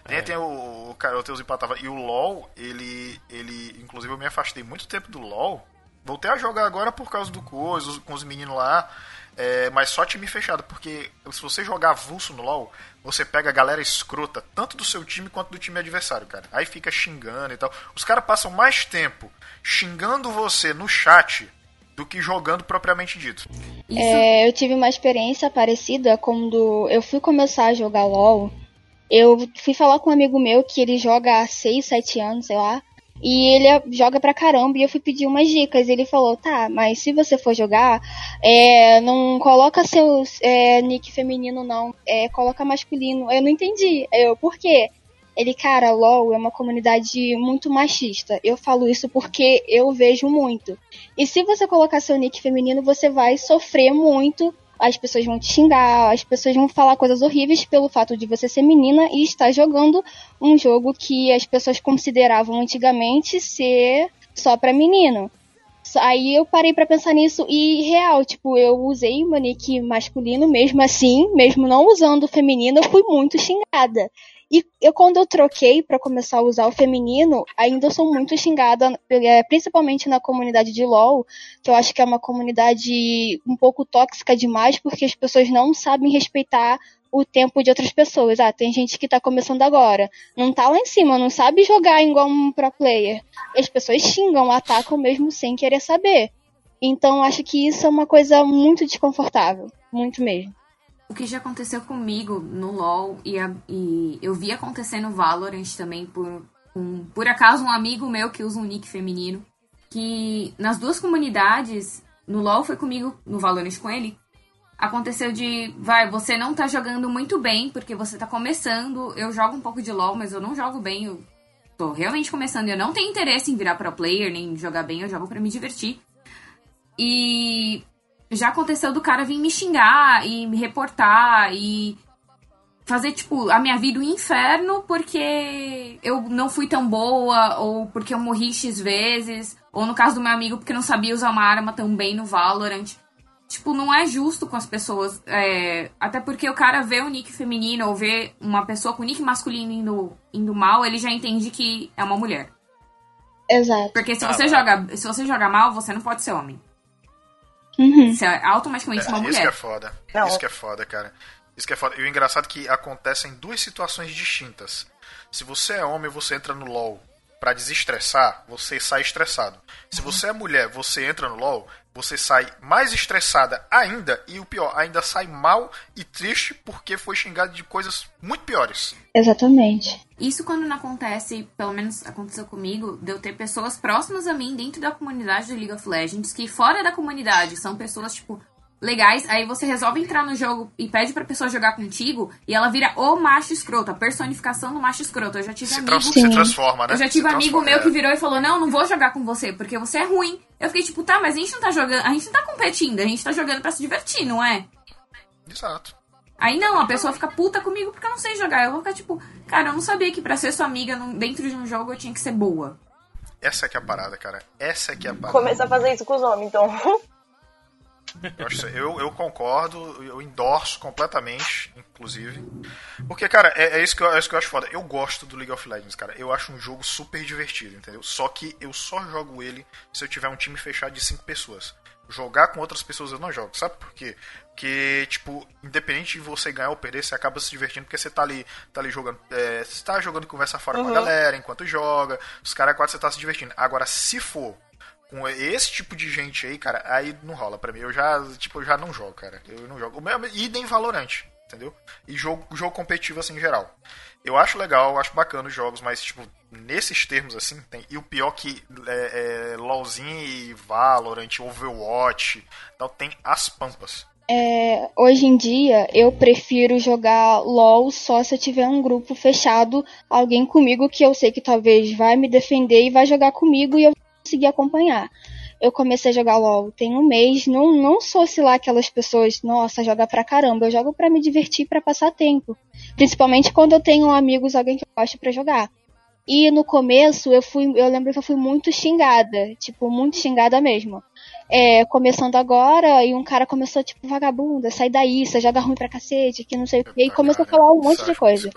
Tem, é. tem o, o cara, o Teus empatava. E o LOL, ele. ele. Inclusive eu me afastei muito tempo do LOL. Voltei a jogar agora por causa do coisa, com os meninos lá. É, mas só time fechado, porque se você jogar avulso no LoL, você pega a galera escrota, tanto do seu time quanto do time adversário, cara. Aí fica xingando e tal. Os caras passam mais tempo xingando você no chat do que jogando propriamente dito. É, eu tive uma experiência parecida quando eu fui começar a jogar LoL. Eu fui falar com um amigo meu que ele joga há 6, 7 anos, sei lá. E ele joga pra caramba. E eu fui pedir umas dicas. Ele falou: tá, mas se você for jogar, é, não coloca seu é, nick feminino, não. É, coloca masculino. Eu não entendi. Eu, por quê? Ele, cara, LOL é uma comunidade muito machista. Eu falo isso porque eu vejo muito. E se você colocar seu nick feminino, você vai sofrer muito as pessoas vão te xingar, as pessoas vão falar coisas horríveis pelo fato de você ser menina e estar jogando um jogo que as pessoas consideravam antigamente ser só para menino. Aí eu parei para pensar nisso e real, tipo, eu usei o nick masculino mesmo assim, mesmo não usando o feminino, eu fui muito xingada. E eu, quando eu troquei para começar a usar o feminino, ainda sou muito xingada, é, principalmente na comunidade de LoL, que eu acho que é uma comunidade um pouco tóxica demais, porque as pessoas não sabem respeitar o tempo de outras pessoas. Ah, tem gente que tá começando agora, não tá lá em cima, não sabe jogar igual um pro player. As pessoas xingam, atacam mesmo sem querer saber. Então acho que isso é uma coisa muito desconfortável, muito mesmo o que já aconteceu comigo no LoL e, a, e eu vi acontecer no Valorant também por, um, por acaso um amigo meu que usa um nick feminino, que nas duas comunidades, no LoL foi comigo, no Valorant com ele, aconteceu de, vai, você não tá jogando muito bem porque você tá começando, eu jogo um pouco de LoL, mas eu não jogo bem, eu tô realmente começando, eu não tenho interesse em virar pro player, nem jogar bem, eu jogo para me divertir. E já aconteceu do cara vir me xingar e me reportar e fazer, tipo, a minha vida um inferno porque eu não fui tão boa, ou porque eu morri X vezes, ou no caso do meu amigo, porque não sabia usar uma arma tão bem no Valorant. Tipo, não é justo com as pessoas. É... Até porque o cara vê o nick feminino ou vê uma pessoa com nick masculino indo, indo mal, ele já entende que é uma mulher. Exato. Porque se você, joga, se você joga mal, você não pode ser homem. Uhum. Você é automaticamente é, uma mulher. Isso que é foda. Não. Isso que é foda, cara. Isso que é foda. E o engraçado é que acontecem duas situações distintas. Se você é homem, você entra no LoL para desestressar, você sai estressado. Se uhum. você é mulher, você entra no LoL, você sai mais estressada ainda e o pior, ainda sai mal e triste porque foi xingado de coisas muito piores. Exatamente. Isso quando não acontece, pelo menos aconteceu comigo, de eu ter pessoas próximas a mim dentro da comunidade do League of Legends que fora da comunidade são pessoas tipo legais, aí você resolve entrar no jogo e pede pra pessoa jogar contigo e ela vira o macho escroto, a personificação do macho escroto. Eu já tive se amigo. Se transforma, né? Eu já tive se amigo meu é. que virou e falou: Não, não vou jogar com você, porque você é ruim. Eu fiquei tipo, tá, mas a gente não tá jogando, a gente não tá competindo, a gente tá jogando para se divertir, não é? Exato. Aí não, a pessoa fica puta comigo porque eu não sei jogar. Eu vou ficar tipo, cara, eu não sabia que pra ser sua amiga dentro de um jogo eu tinha que ser boa. Essa é que é a parada, cara. Essa é que é a parada. Começa a fazer isso com os homens, então. [LAUGHS] Eu, eu, concordo, eu endorso completamente, inclusive. Porque, cara, é, é, isso que eu, é isso que eu acho foda. Eu gosto do League of Legends, cara. Eu acho um jogo super divertido, entendeu? Só que eu só jogo ele se eu tiver um time fechado de cinco pessoas. Jogar com outras pessoas eu não jogo. Sabe por quê? Porque, tipo, independente de você ganhar ou perder, você acaba se divertindo porque você tá ali, tá ali jogando. É, você tá jogando conversa fora uhum. com a uhum. galera enquanto joga. Os caras quase você tá se divertindo. Agora, se for com esse tipo de gente aí, cara, aí não rola pra mim. Eu já, tipo, eu já não jogo, cara. Eu não jogo. E nem Valorante, entendeu? E jogo, jogo competitivo assim em geral. Eu acho legal, acho bacana os jogos, mas, tipo, nesses termos assim, tem. E o pior que é, é LOLzinho e Valorant, Overwatch, tal, tem as pampas. É, hoje em dia eu prefiro jogar LOL só se eu tiver um grupo fechado, alguém comigo que eu sei que talvez vai me defender e vai jogar comigo e eu conseguir acompanhar. eu comecei a jogar LOL. Tem um mês, não, não sou, sei lá, aquelas pessoas, nossa, joga pra caramba. Eu jogo pra me divertir, pra passar tempo. Principalmente quando eu tenho amigos, alguém que eu gosto pra jogar. E no começo eu fui, eu lembro que eu fui muito xingada, tipo, muito xingada mesmo. É, começando agora, e um cara começou, tipo, vagabunda, sai daí, você joga ruim pra cacete, que não sei o que, e começou a falar um monte de coisa.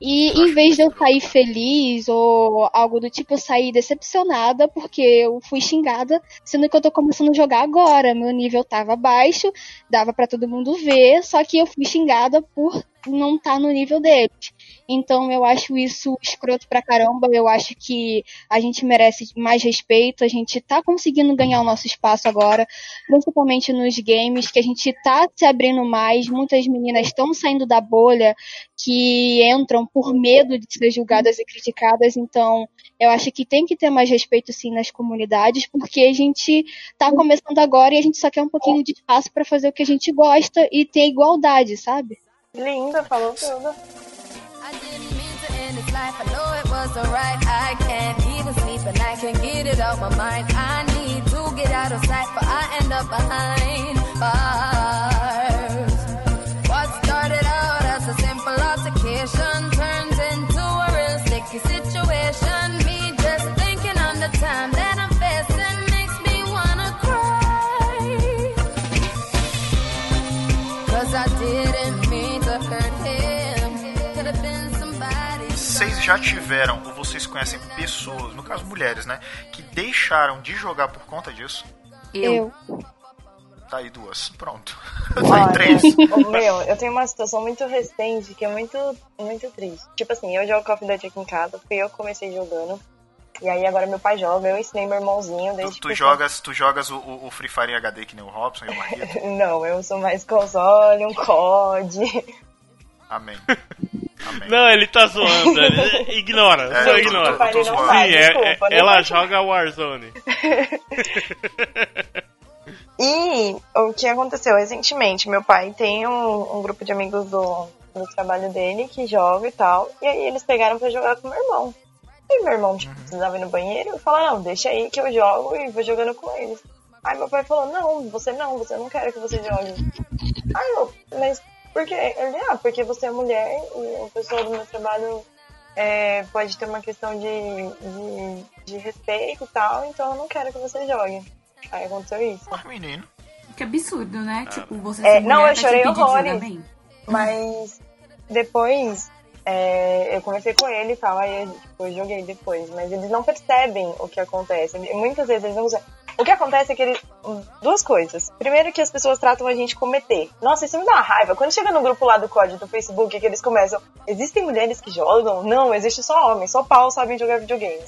E em vez de eu sair feliz ou algo do tipo, eu saí decepcionada porque eu fui xingada, sendo que eu tô começando a jogar agora. Meu nível tava baixo, dava para todo mundo ver, só que eu fui xingada por não estar tá no nível deles. Então eu acho isso escroto pra caramba. Eu acho que a gente merece mais respeito. A gente tá conseguindo ganhar o nosso espaço agora, principalmente nos games, que a gente tá se abrindo mais. Muitas meninas estão saindo da bolha que entram por medo de ser julgadas e criticadas. Então eu acho que tem que ter mais respeito sim nas comunidades, porque a gente tá começando agora e a gente só quer um pouquinho de espaço para fazer o que a gente gosta e ter igualdade, sabe? Linda, falou tudo. Was alright. I can't even sleep and I can't get it out my mind. I need to get out of sight, but I end up behind bars. Já tiveram ou vocês conhecem pessoas, no caso mulheres, né, que deixaram de jogar por conta disso? Eu. Tá aí duas, pronto. [LAUGHS] tá aí três. [LAUGHS] meu, eu tenho uma situação muito recente que é muito, muito triste. Tipo assim, eu jogo Call of Duty aqui em casa, fui eu que comecei jogando. E aí agora meu pai joga, eu ensinei meu irmãozinho desde Tu, tu jogas, tu jogas o, o, Free Fire em HD que nem o Robson e o Marquito? [LAUGHS] Não, eu sou mais console, um COD. Amém. Amém. Não, ele tá zoando. [LAUGHS] Ele ignora, é, só ignora. Tô, tô, Sim, é, desculpa, é, ela joga Warzone. [LAUGHS] e o que aconteceu recentemente? Meu pai tem um, um grupo de amigos do, do trabalho dele que joga e tal. E aí eles pegaram pra jogar com meu irmão. E meu irmão tipo, uhum. precisava ir no banheiro e falou: Não, deixa aí que eu jogo e vou jogando com eles. Aí meu pai falou: Não, você não, você não quer que você jogue. Aí eu, mas porque ele, ah, porque você é mulher e a pessoa do meu trabalho é, pode ter uma questão de, de, de, respeito e tal, então eu não quero que você jogue. Aí aconteceu isso. Ah, menino. Que absurdo, né? É. Tipo, você é, Não, eu chorei horrores. Mas depois é, eu conversei com ele e tal, aí tipo, eu joguei depois. Mas eles não percebem o que acontece. Muitas vezes eles não o que acontece é que eles. Duas coisas. Primeiro, que as pessoas tratam a gente como ET. Nossa, isso me dá uma raiva. Quando chega no grupo lá do código do Facebook, que eles começam. Existem mulheres que jogam? Não, existe só homens. Só pau sabem jogar videogame.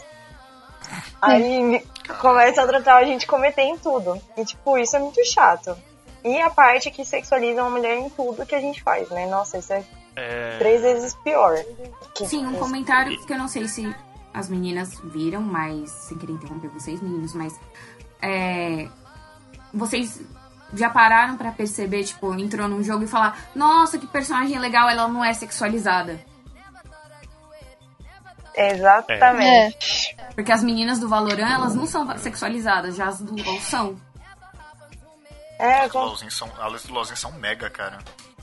Aí começa a tratar a gente como ET em tudo. E, tipo, isso é muito chato. E a parte que sexualiza uma mulher em tudo que a gente faz, né? Nossa, isso é, é... três vezes pior. Sim, um comentário que eu não sei se as meninas viram, mas sem querer interromper vocês, meninos, mas é, vocês já pararam para perceber, tipo, entrou num jogo e falar, nossa, que personagem legal, ela não é sexualizada. Exatamente. É. Porque as meninas do Valorant, elas não são sexualizadas, já as do LoL são. É, as do são, as do LoLzinho são mega, cara.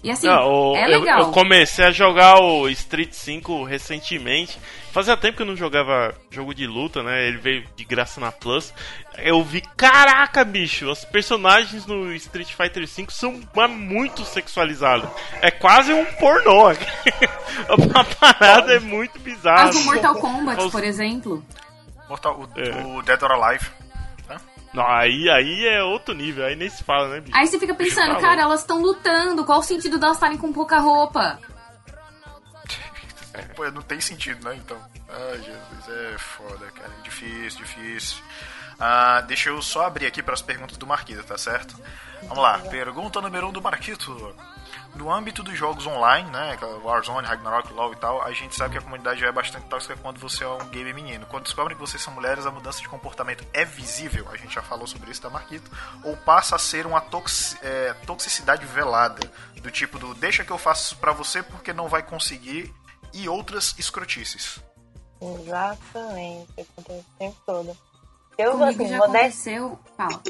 E assim, não, o, é legal. Eu, eu, comecei a jogar o Street 5 recentemente. Fazia tempo que eu não jogava jogo de luta, né? Ele veio de graça na Plus. Eu vi, caraca, bicho, os personagens no Street Fighter 5 são muito sexualizados. É quase um pornô. [LAUGHS] a parada é muito bizarra. As do Mortal Kombat, os... por exemplo. Mortal, o, é. o Dead or Alive. Aí, aí é outro nível, aí nem se fala, né, bicho? Aí você fica pensando, cara, elas estão lutando, qual o sentido delas estarem com pouca roupa? É, pô, não tem sentido, né, então. Ai, Jesus, é foda, cara, difícil, difícil. Ah, deixa eu só abrir aqui para as perguntas do Marquito, tá certo? Vamos lá, pergunta número 1 um do Marquito no âmbito dos jogos online, né, Warzone, Ragnarok, LoL e tal, a gente sabe que a comunidade já é bastante tóxica quando você é um gamer menino. Quando descobrem que vocês são mulheres, a mudança de comportamento é visível, a gente já falou sobre isso, tá, Marquito? Ou passa a ser uma toxi é, toxicidade velada, do tipo do deixa que eu faço isso pra você porque não vai conseguir, e outras escrotices. Exatamente, acontece o tempo todo. Eu, Comigo assim, já modéstia. aconteceu. Fala.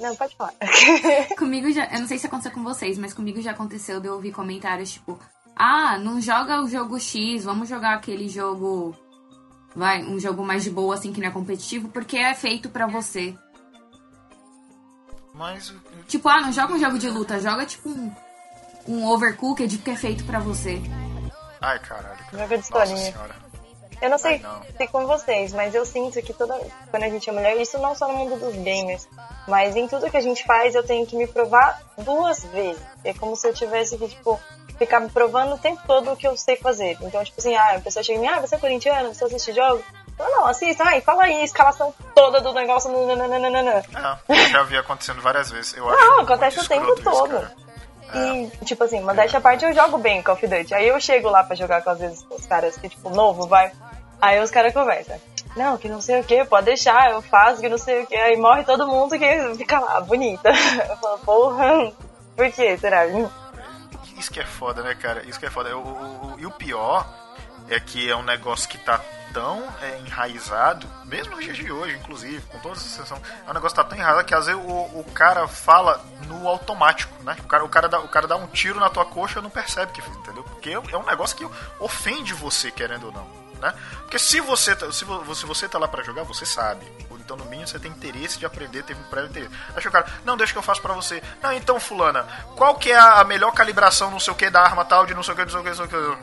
Não, pode falar. [LAUGHS] [LAUGHS] Comigo já. Eu não sei se aconteceu com vocês, mas comigo já aconteceu de eu ouvir comentários tipo: Ah, não joga o jogo X, vamos jogar aquele jogo. Vai, um jogo mais de boa, assim, que não é competitivo, porque é feito pra você. Mas Tipo, ah, não joga um jogo de luta, joga tipo um, um overcooked que é feito pra você. Ai, caralho. cara. Jogo de Nossa senhora. Eu não sei Ai, não. se com vocês, mas eu sinto que toda quando a gente é mulher, isso não só no mundo dos gamers, mas em tudo que a gente faz, eu tenho que me provar duas vezes. É como se eu tivesse que, tipo, ficar me provando o tempo todo o que eu sei fazer. Então, tipo assim, ah, a pessoa chega em mim, ah, você é corintiano, você assiste jogos? Eu não, assista, ai, fala aí, a escalação toda do negócio. nananana. Ah, eu já vi acontecendo várias vezes. Eu acho Não, acontece o tempo isso, todo. cara. E, tipo assim, modéstia à parte, eu jogo bem Call of Duty. Aí eu chego lá pra jogar com, às vezes, os caras que, tipo, novo, vai. Aí os caras conversam. Não, que não sei o que, pode deixar, eu faço, que não sei o que. Aí morre todo mundo que fica lá, bonita. [LAUGHS] Eu falo, porra, por que será? Isso que é foda, né, cara? Isso que é foda. O, o- o- e o pior é que é um negócio que tá tão é, enraizado, mesmo nos dias de hoje, inclusive, com toda essa sensação, é um negócio que tá tão enraizado que às vezes o, o cara fala no automático, né? O cara, o, cara dá, o cara dá um tiro na tua coxa e não percebe que fez, entendeu? Porque é um negócio que ofende você, querendo ou não. Né? Porque se você, tá- se, se você tá lá pra jogar, você sabe. Então, no mínimo, você tem interesse de aprender, teve um prévio interesse. Aí o cara, não, deixa que eu faço pra você. Não, então, fulana, qual que é a a melhor calibração, não sei o que, da arma tal, de não sei o que, não sei o que, não sei o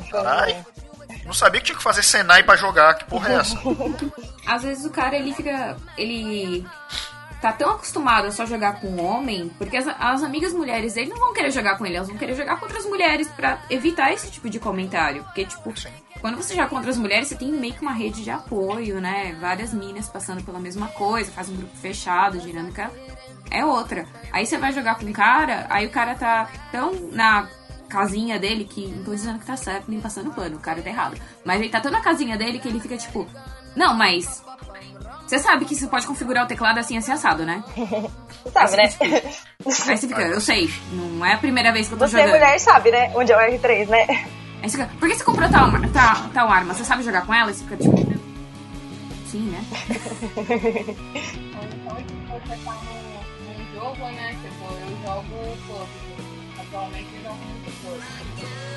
que. Caralho. Não sabia que tinha que fazer Senai pra jogar, que porra é essa? [LAUGHS] Às vezes o cara ele fica. ele tá tão acostumado a só jogar com homem, porque as, as amigas mulheres dele não vão querer jogar com ele, elas vão querer jogar com outras mulheres pra evitar esse tipo de comentário. Porque, tipo, Sim. quando você joga com outras mulheres, você tem meio que uma rede de apoio, né? Várias minas passando pela mesma coisa, faz um grupo fechado, dinâmica é outra. Aí você vai jogar com um cara, aí o cara tá tão na casinha dele que. Não tô dizendo que tá certo, nem passando pano, o cara tá errado. Mas ele tá tão na casinha dele que ele fica tipo. Não, mas. Você sabe que você pode configurar o teclado assim, assim, assado, né? [LAUGHS] Você sabe, né? Aí você fica, eu sei, não é a primeira vez que eu tô Você, jogando. mulher, sabe, né? Onde é o R3, né? Aí você fica, por que você comprou tal, arma- tal, tal arma? Você sabe jogar com ela? E você fica tipo. Sim, né? Ou [LAUGHS] então, se você tá num, num jogo, né? Tipo, eu jogo todos. Atualmente eu jogo muito.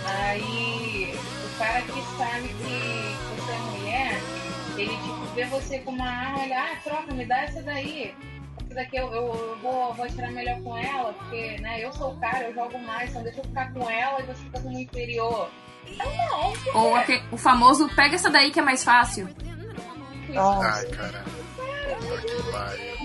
Aí o cara que sabe que você é mulher, ele tipo, vê você com uma arma, ele, ah, troca, me dá essa daí. Essa daqui eu, eu, eu vou, vou atirar melhor com ela, porque né, eu sou o cara, eu jogo mais, então deixa eu ficar com ela e você fica como inferior. Então não, porque Ou aque- o famoso, pega essa daí que é mais fácil. Nossa. Ai, cara. Puta que pariu.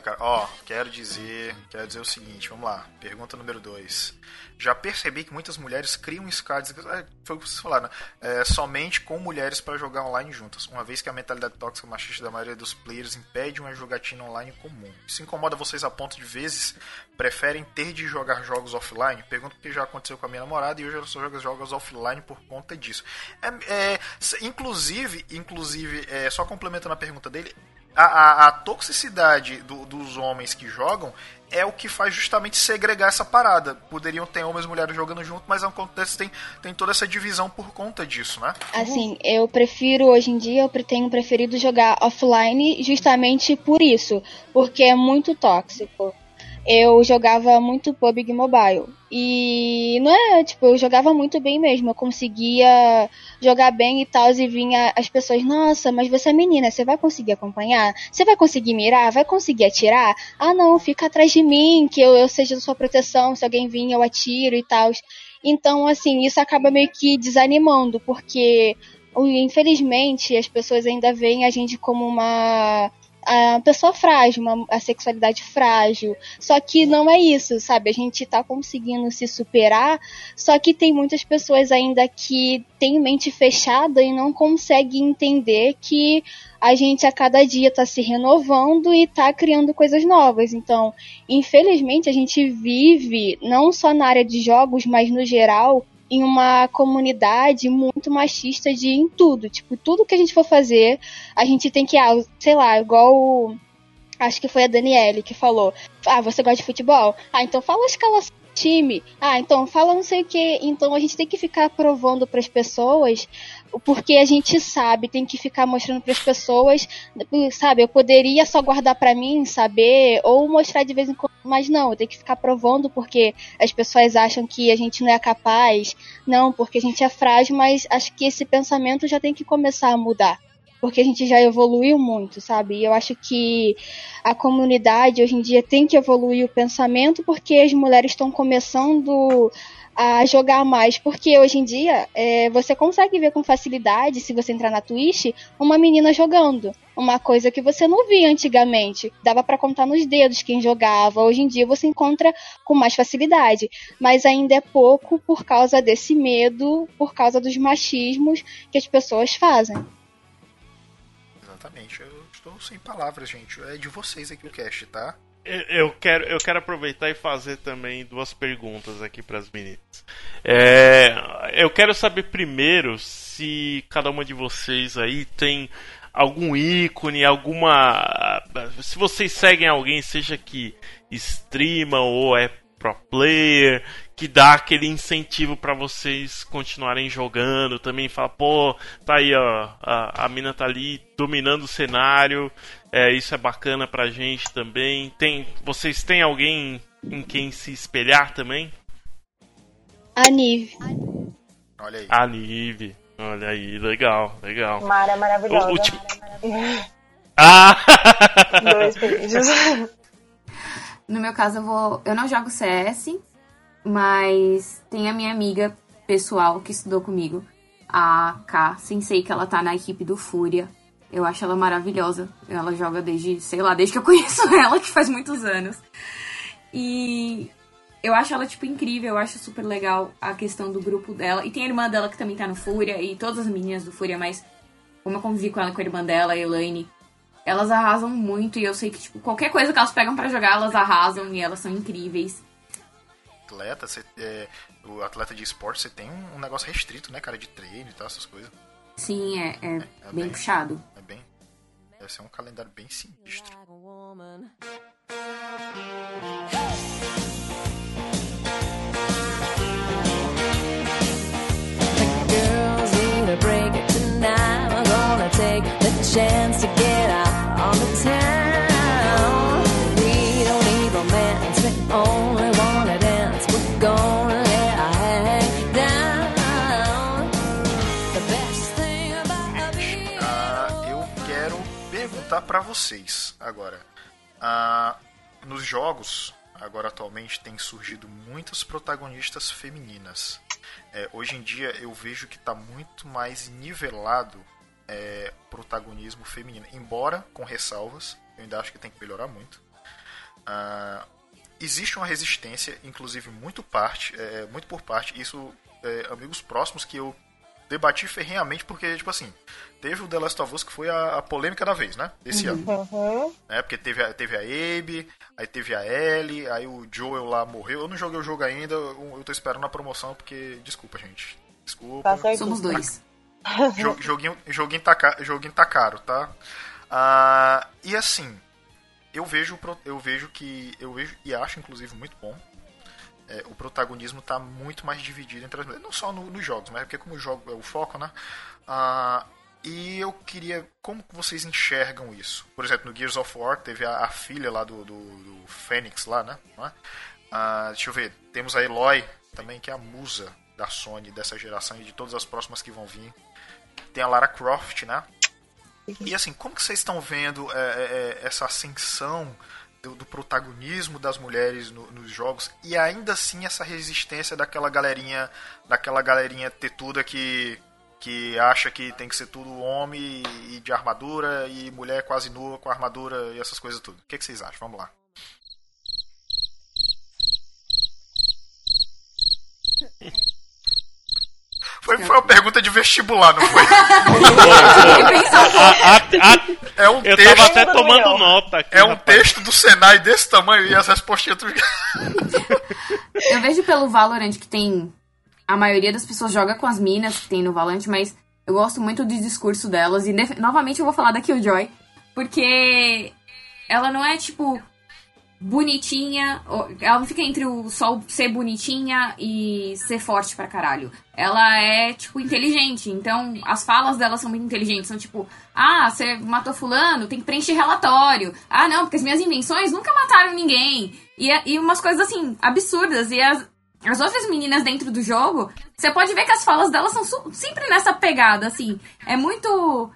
Cara, ó, quero dizer, quero dizer o seguinte, vamos lá. Pergunta número 2. Já percebi que muitas mulheres criam squads, é, foi o que vocês falaram, né? É, somente com mulheres para jogar online juntas, uma vez que a mentalidade tóxica machista da maioria dos players impede uma jogatina online comum. Isso incomoda vocês a ponto de vezes preferem ter de jogar jogos offline? Pergunto porque já aconteceu com a minha namorada e hoje ela só joga jogos offline por conta disso. É, é, inclusive, inclusive, é, só complementando a pergunta dele, a, a- a toxicidade do- dos homens que jogam é o que faz justamente segregar essa parada. Poderiam ter homens e mulheres jogando junto, mas acontece tem, tem toda essa divisão por conta disso, né? Assim, eu prefiro, hoje em dia, eu tenho preferido jogar offline justamente por isso, porque é muito tóxico. Eu jogava muito PUBG Mobile. E não é, tipo, eu jogava muito bem mesmo. Eu conseguia jogar bem e tal. E vinha as pessoas, nossa, mas você é menina, você vai conseguir acompanhar? Você vai conseguir mirar? Vai conseguir atirar? Ah, não, fica atrás de mim, que eu, eu seja sua proteção. Se alguém vir, eu atiro e tal. Então, assim, isso acaba meio que desanimando, porque infelizmente as pessoas ainda veem a gente como uma a pessoa frágil, uma, a sexualidade frágil. Só que não é isso, sabe? A gente tá conseguindo se superar, só que tem muitas pessoas ainda que têm mente fechada e não conseguem entender que a gente a cada dia tá se renovando e tá criando coisas novas. Então, infelizmente, a gente vive, não só na área de jogos, mas no geral, em uma comunidade muito machista de em tudo. Tipo, tudo que a gente for fazer, a gente tem que, ah, sei lá, igual. Acho que foi a Daniele que falou. Ah, você gosta de futebol? Ah, então fala a escalação do time. Ah, então fala não sei o que. Então a gente tem que ficar provando para as pessoas, porque a gente sabe, tem que ficar mostrando para as pessoas, sabe? Eu poderia só guardar para mim, saber, ou mostrar de vez em quando, mas não, eu tenho que ficar provando porque as pessoas acham que a gente não é capaz, não, porque a gente é frágil, mas acho que esse pensamento já tem que começar a mudar. Porque a gente já evoluiu muito, sabe? E eu acho que a comunidade hoje em dia tem que evoluir o pensamento porque as mulheres estão começando a jogar mais. Porque hoje em dia é, você consegue ver com facilidade, se você entrar na Twitch, uma menina jogando. Uma coisa que você não via antigamente. Dava pra contar nos dedos quem jogava. Hoje em dia você encontra com mais facilidade. Mas ainda é pouco por causa desse medo, por causa dos machismos que as pessoas fazem. Exatamente. Eu estou sem palavras, gente. É de vocês aqui o cast, tá? Eu- quero, eu quero aproveitar e fazer também duas perguntas aqui para as meninas. É, eu quero saber primeiro se cada uma de vocês aí tem algum ícone, alguma. Se vocês seguem alguém, seja que streama ou é pro player, que dá aquele incentivo para vocês continuarem jogando, também fala, pô, tá aí, ó, a, a mina tá ali dominando o cenário, é, isso é bacana pra gente também. Tem, vocês têm alguém em quem se espelhar também? A Nive. Olha aí. A Nive. Olha aí, legal, legal. Mara maravilhosa. O- o tipo- [LAUGHS] Ah! Dois beijos. [LAUGHS] No meu caso, eu vou. Eu não jogo CS, mas tem a minha amiga pessoal que estudou comigo, a K Sensei, que ela tá na equipe do Fúria. Eu acho ela maravilhosa. Ela joga desde, sei lá, desde que eu [LAUGHS] conheço ela, que faz muitos anos. E eu acho ela, tipo, incrível. Eu acho super legal a questão do grupo dela. E tem a irmã dela que também tá no Fúria, e todas as meninas do Fúria, mas como eu convivi com ela com a irmã dela, a Elaine, elas arrasam muito. E eu sei que, tipo, qualquer coisa que elas pegam pra jogar, elas arrasam e elas são incríveis. Atleta, você, é, o atleta de esporte, você tem um, negócio restrito, né, cara, de treino e tal, essas coisas. Sim, é, é É bem puxado. É. Deve ser um calendário bem sinistro. Tonight. Gonna take the chance to get out on the town. Pra vocês agora. Ah, nos jogos, agora atualmente, tem surgido muitas protagonistas femininas. É, hoje em dia eu vejo que está muito mais nivelado é, protagonismo feminino, embora com ressalvas, eu ainda acho que tem que melhorar muito. Ah, existe uma resistência, inclusive muito parte, é, muito por parte, isso é, amigos próximos que eu debati ferrenhamente porque tipo assim, teve o The Last of Us que foi a, a polêmica da vez, né? Desse ano, Uhum. né? Porque teve a, teve a Abe, aí teve a Ellie, aí o Joel lá morreu. Eu não joguei o jogo ainda, eu, eu tô esperando a promoção porque desculpa, gente. Desculpa. Tá certo. Somos dois. Jo- [LAUGHS] joguinho, joguinho, tá, ca- joguinho tá caro, tá? Ah, e assim, eu vejo, eu vejo que. Eu vejo e acho, inclusive, muito bom. É, o protagonismo tá muito mais dividido entre as mulheres. Não só no- nos jogos, mas porque como o jogo é o foco, né? Ah, e eu queria. Como vocês enxergam isso? Por exemplo, no Gears of War teve a, a filha lá do, do, do Fênix lá, né? É? Ah, deixa eu ver. Temos a Eloy também, que é a musa da Sony dessa geração e de todas as próximas que vão vir. Tem a Lara Croft, né? E assim, como que vocês estão vendo é, é, é, essa ascensão do, do protagonismo das mulheres no- nos jogos e ainda assim essa resistência daquela galerinha, daquela galerinha tetuda que que acha que tem que ser tudo homem e de armadura e mulher quase nua com armadura e essas coisas tudo. O que, que vocês acham? Vamos lá. [LAUGHS] Foi, foi uma pergunta de vestibular, não foi? [LAUGHS] A- a- a- É um eu texto, tava até do tomando nota aqui. é um rapaz. texto do Senai desse tamanho e as respostinhas tudo... Eu vejo pelo Valorant que tem. A maioria das pessoas joga com as minas que tem no Valorant, mas eu gosto muito do discurso delas. E novamente eu vou falar da Killjoy. Porque ela não é tipo. Bonitinha, ela não fica entre o o ser bonitinha e ser forte pra caralho. Ela é, tipo, inteligente. Então, as falas dela são muito inteligentes. São tipo, ah, você matou fulano, tem que preencher relatório. Ah, não, porque as minhas invenções nunca mataram ninguém. E, e umas coisas assim, absurdas. E as, as outras meninas dentro do jogo, você pode ver que as falas delas são sempre nessa pegada, assim. É muito.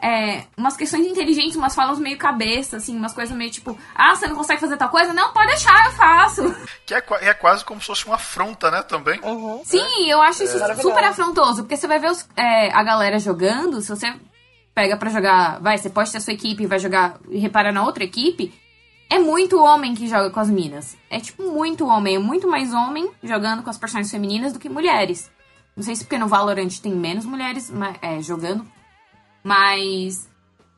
É, umas questões inteligentes, umas falas meio cabeça, assim, umas coisas meio tipo, ah, você não consegue fazer tal coisa? Não, pode deixar, eu faço. Que é, é quase como se fosse uma afronta, né, também. Uhum. Sim, eu acho isso Maravilhoso. super afrontoso, porque você vai ver os- é, a galera jogando, se você pega pra jogar, vai, você pode ter a sua equipe e vai jogar e reparar na outra equipe, é muito homem que joga com as minas. É tipo muito homem, é muito mais homem jogando com as personagens femininas do que mulheres. Não sei se porque no Valorant tem menos mulheres é, jogando, mas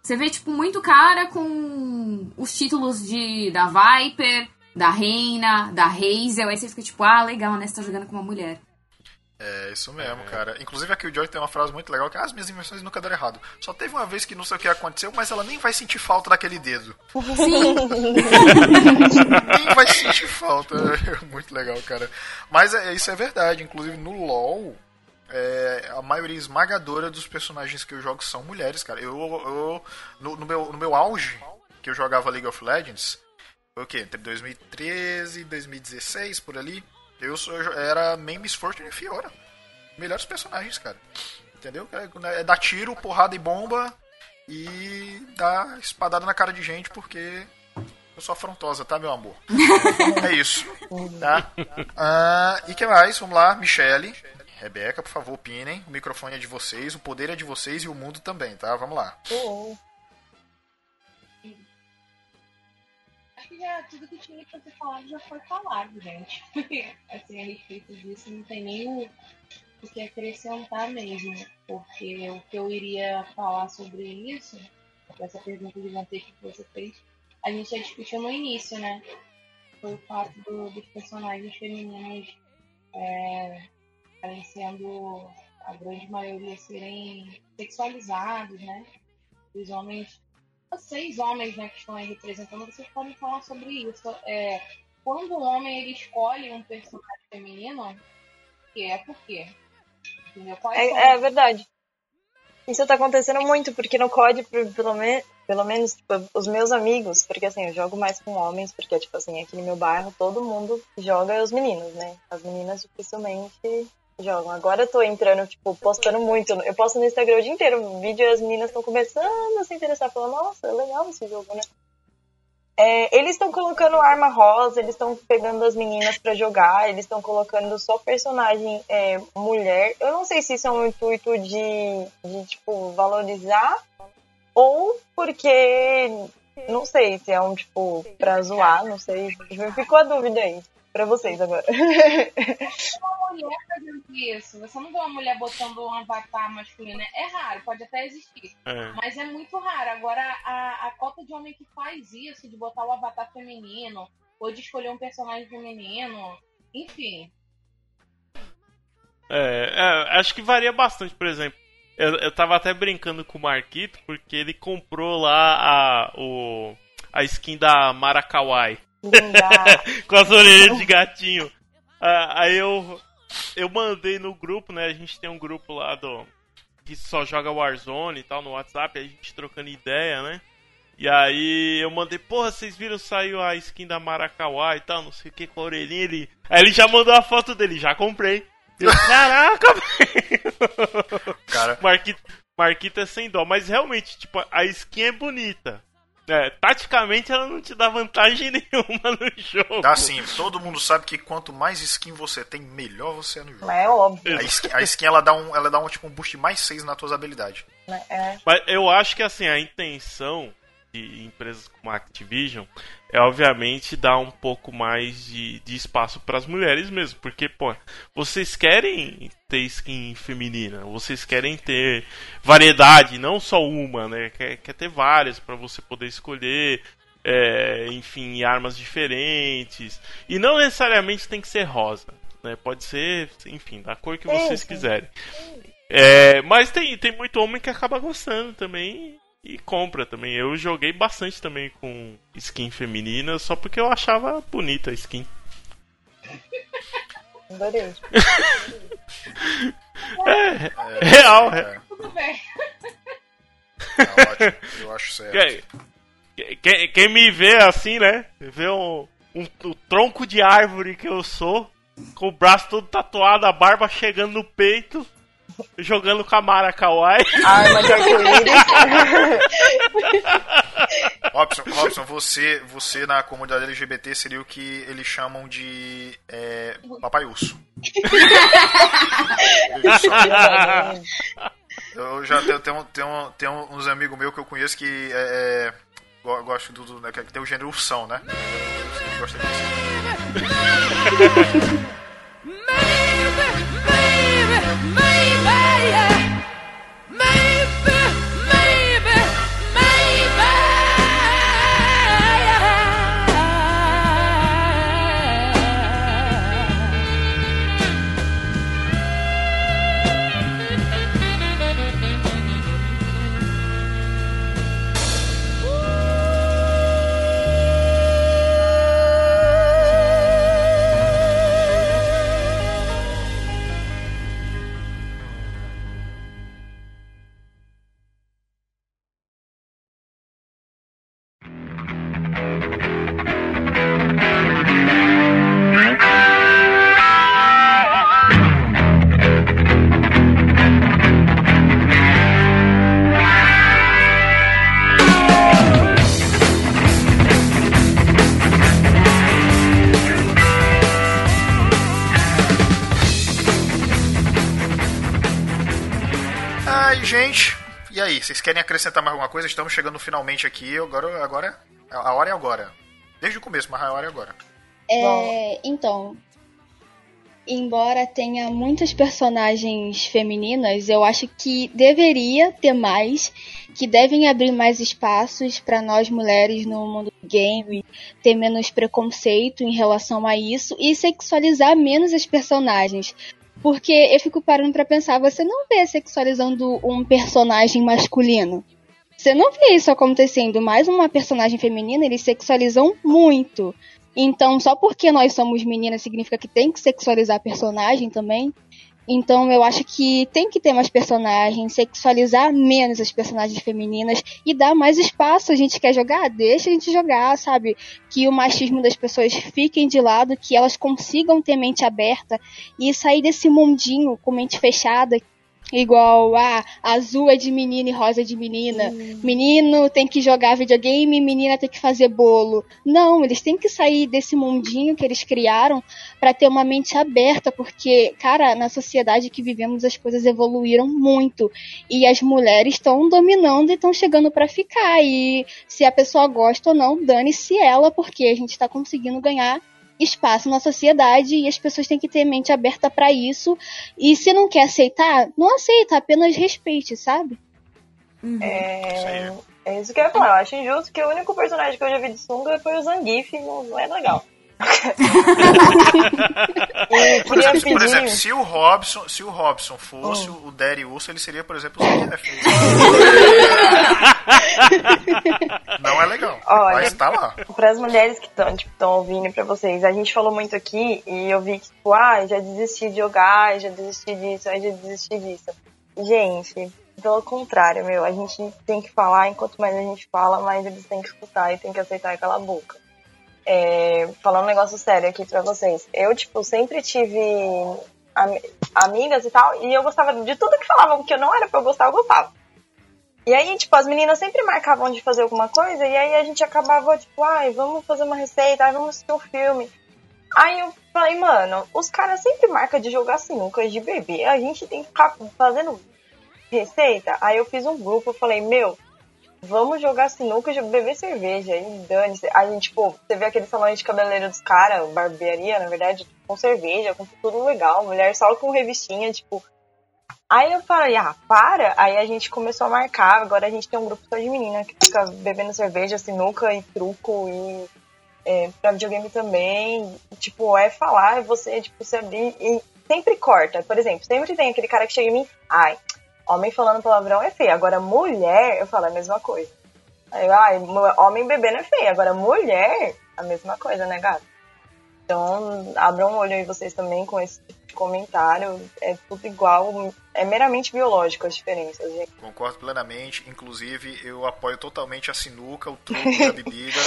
você vê tipo muito cara com os títulos de da Viper, da Reina, da Hazel, aí você fica tipo, ah, legal, né, você tá jogando com uma mulher. É isso mesmo, cara. Inclusive a Killjoy tem uma frase muito legal que ah, as minhas invenções nunca deram errado. Só teve uma vez que não sei o que aconteceu, mas ela nem vai sentir falta daquele dedo. Sim, [LAUGHS] [LAUGHS] Nem vai sentir falta. [LAUGHS] É muito legal, cara. Mas é, isso é verdade. Inclusive no LoL, é, a maioria esmagadora dos personagens que eu jogo são mulheres, cara. Eu, eu no, no meu, no meu auge, que eu jogava League of Legends, foi o quê? Entre 2013 e 2016, por ali, eu, sou, eu era main Miss Fortune e Fiora. Melhores personagens, cara. Entendeu? É, é dar tiro, porrada e bomba e dar espadada na cara de gente porque eu sou afrontosa, tá, meu amor? [LAUGHS] é isso. Tá? Ah, e que mais? Vamos lá, Michele. Rebeca, por favor, opinem. O microfone é de vocês, o poder é de vocês e o mundo também, tá? Vamos lá. Uhum. Acho que já tudo que tinha pra ser falado já foi falado, gente. [LAUGHS] assim, a respeito disso, não tem nem o, que acrescentar mesmo. Porque o que eu iria falar sobre isso, essa pergunta de Monteiro que você fez, a gente já discutiu no início, né? Foi o fato do- dos personagens femininos é, estarem sendo, a grande maioria, serem sexualizados, né? Os homens vocês homens né, que estão aí representando, vocês podem falar sobre isso. É, quando o homem ele escolhe um personagem feminino, que é por quê? É, é verdade. Isso tá acontecendo muito, porque no COD, pelo, me, pelo menos, tipo, os meus amigos, porque assim, eu jogo mais com homens, porque, tipo assim, aqui no meu bairro todo mundo joga os meninos, né? As meninas dificilmente jogam. Agora eu tô entrando, tipo, postando muito. Eu posto no Instagram o dia inteiro um vídeo e as meninas estão começando a se interessar, falando, nossa, é legal esse jogo, né? É, eles estão colocando arma rosa, eles estão pegando as meninas pra jogar, eles estão colocando só personagem é, mulher. Eu não sei se isso é um intuito de, de tipo, valorizar ou porque. Não sei se é um, tipo, pra zoar, não sei. Ficou a dúvida aí. Pra vocês agora. uma mulher fazendo isso. Você não vê uma mulher botando um avatar masculino. É raro, pode até existir. É. Mas é muito raro. Agora, a, a cota de homem que faz isso, de botar o avatar feminino, ou de escolher um personagem feminino, enfim. É, é, acho que varia bastante, por exemplo. Eu, eu tava até brincando com o Marquito, porque ele comprou lá a, o, a skin da Maracawai, Linda. [LAUGHS] com as orelhas de gatinho. Ah, aí eu, eu mandei no grupo, né? A gente tem um grupo lá do que só joga Warzone e tal no WhatsApp, a gente trocando ideia, né? E aí eu mandei, porra, vocês viram, saiu a skin da Maracauá e tal, não sei o que, com a orelhinha ele. Aí ele já mandou a foto dele, já comprei. Eu, [LAUGHS] Caraca, velho! Cara, Marquito, Marquito é sem dó, mas realmente, tipo, a skin é bonita. É, taticamente ela não te dá vantagem [LAUGHS] nenhuma no jogo. Dá sim, todo mundo sabe que quanto mais skin você tem, melhor você é no jogo. É óbvio, A skin, a skin, ela dá um, ela dá um tipo um boost mais 6 nas tuas habilidades. É. Mas eu acho que assim, a intenção de empresas como a Activision é obviamente dar um pouco mais de, de espaço para as mulheres mesmo, porque pô, vocês querem ter skin feminina, vocês querem ter variedade, não só uma, né? Quer, quer ter várias para você poder escolher, é, enfim, armas diferentes e não necessariamente tem que ser rosa, né? Pode ser, enfim, da cor que vocês quiserem. É, mas tem, tem muito homem que acaba gostando também e compra também. Eu joguei bastante também com skin feminina só porque eu achava bonita a skin. [LAUGHS] Adorei. É, real, é. É, Tudo bem. é ótimo, eu acho certo. Quem, quem- quem me vê assim, né? Vê um, um- o tronco de árvore que eu sou, com o braço todo tatuado, a barba chegando no peito, jogando Kamara Kawaii. Arma de arco-íris. Robson, Robson você, você na comunidade LGBT seria o que eles chamam de é, papai urso. Eu já tenho, tenho, tenho, tenho uns amigos meus que eu conheço que é, é, go- gosto do, do- né, que tem o gênero ursão, né? Gosta disso. Ai, aí, vocês querem acrescentar mais alguma coisa? Estamos chegando finalmente aqui. Agora, agora a hora é agora. Desde o começo, mas a hora é agora. É, então, embora tenha muitas personagens femininas, eu acho que deveria ter mais, que devem abrir mais espaços para nós mulheres no mundo do game, ter menos preconceito em relação a isso e sexualizar menos as personagens. Porque eu fico parando pra pensar, você não vê sexualizando um personagem masculino. Você não vê isso acontecendo, mas uma personagem feminina, eles sexualizam muito. Então, só porque nós somos meninas significa que tem que sexualizar a personagem também. Então, eu acho que tem que ter mais personagens, sexualizar menos as personagens femininas e dar mais espaço. A gente quer jogar? Deixa a gente jogar, sabe? Que o machismo das pessoas fiquem de lado, que elas consigam ter mente aberta e sair desse mundinho com mente fechada. Igual, ah, azul é de menina e rosa é de menina. Menino tem que jogar videogame, menina tem que fazer bolo. Não, eles têm que sair desse mundinho que eles criaram para ter uma mente aberta, porque, cara, na sociedade que vivemos as coisas evoluíram muito e as mulheres estão dominando e estão chegando para ficar. E se a pessoa gosta ou não, dane-se ela, porque a gente tá conseguindo ganhar espaço na sociedade e as pessoas têm que ter mente aberta para isso. E se não quer aceitar, não aceita, apenas respeite, sabe? É, Isso aí. é isso que eu ia falar. Eu acho injusto que o único personagem que eu já vi de sunga foi o Zangief, não, não é legal. [LAUGHS] Por exemplo, por exemplo, pedir. se o Robson, se o Robson fosse o Daddy Urso, ele seria, por exemplo, o Zangief. [LAUGHS] Não é legal. Olha. Mas tá lá. Para as mulheres que estão tipo, tão ouvindo e para vocês, a gente falou muito aqui e eu vi que, tipo, ah, já desisti de jogar, já desisti disso, já desisti disso. Gente, pelo contrário, meu, a gente tem que falar, enquanto mais a gente fala, mais eles têm que escutar e tem que aceitar aquela boca. É, falando um negócio sério aqui pra vocês. Eu, tipo, sempre tive ami- amigas e tal, e eu gostava de tudo que falavam que eu não era pra eu gostar, eu gostava. E aí, tipo, as meninas sempre marcavam de fazer alguma coisa, e aí a gente acabava, tipo, ai, vamos fazer uma receita, ai, vamos assistir um filme. Aí eu falei, mano, os caras sempre marcam de jogar sinuca de bebê, a gente tem que ficar fazendo receita. Aí eu fiz um grupo, eu falei, meu, vamos jogar sinuca e beber cerveja. E dane-se. Aí, tipo, você vê aquele salão de cabeleireiro dos caras, barbearia, na verdade, com cerveja, com tudo legal, mulher só com revistinha, tipo. Aí eu falei, ah, para. Aí a gente começou a marcar. Agora a gente tem um grupo só de menina que fica bebendo cerveja, sinuca e truco e é, pra videogame também. Tipo, é falar, é você, tipo, se abrir e sempre corta. Por exemplo, sempre tem aquele cara que chega em mim, ai, homem falando palavrão é feio. Agora, mulher, eu falo a mesma coisa. Aí, ai, homem bebendo é feio. Agora, mulher, a mesma coisa, né, gato? Então, abram um olho aí vocês também com esse tipo de comentário. É tudo igual. É meramente biológico as diferenças, gente. Concordo plenamente. Inclusive, eu apoio totalmente a sinuca, o truco e a bebida.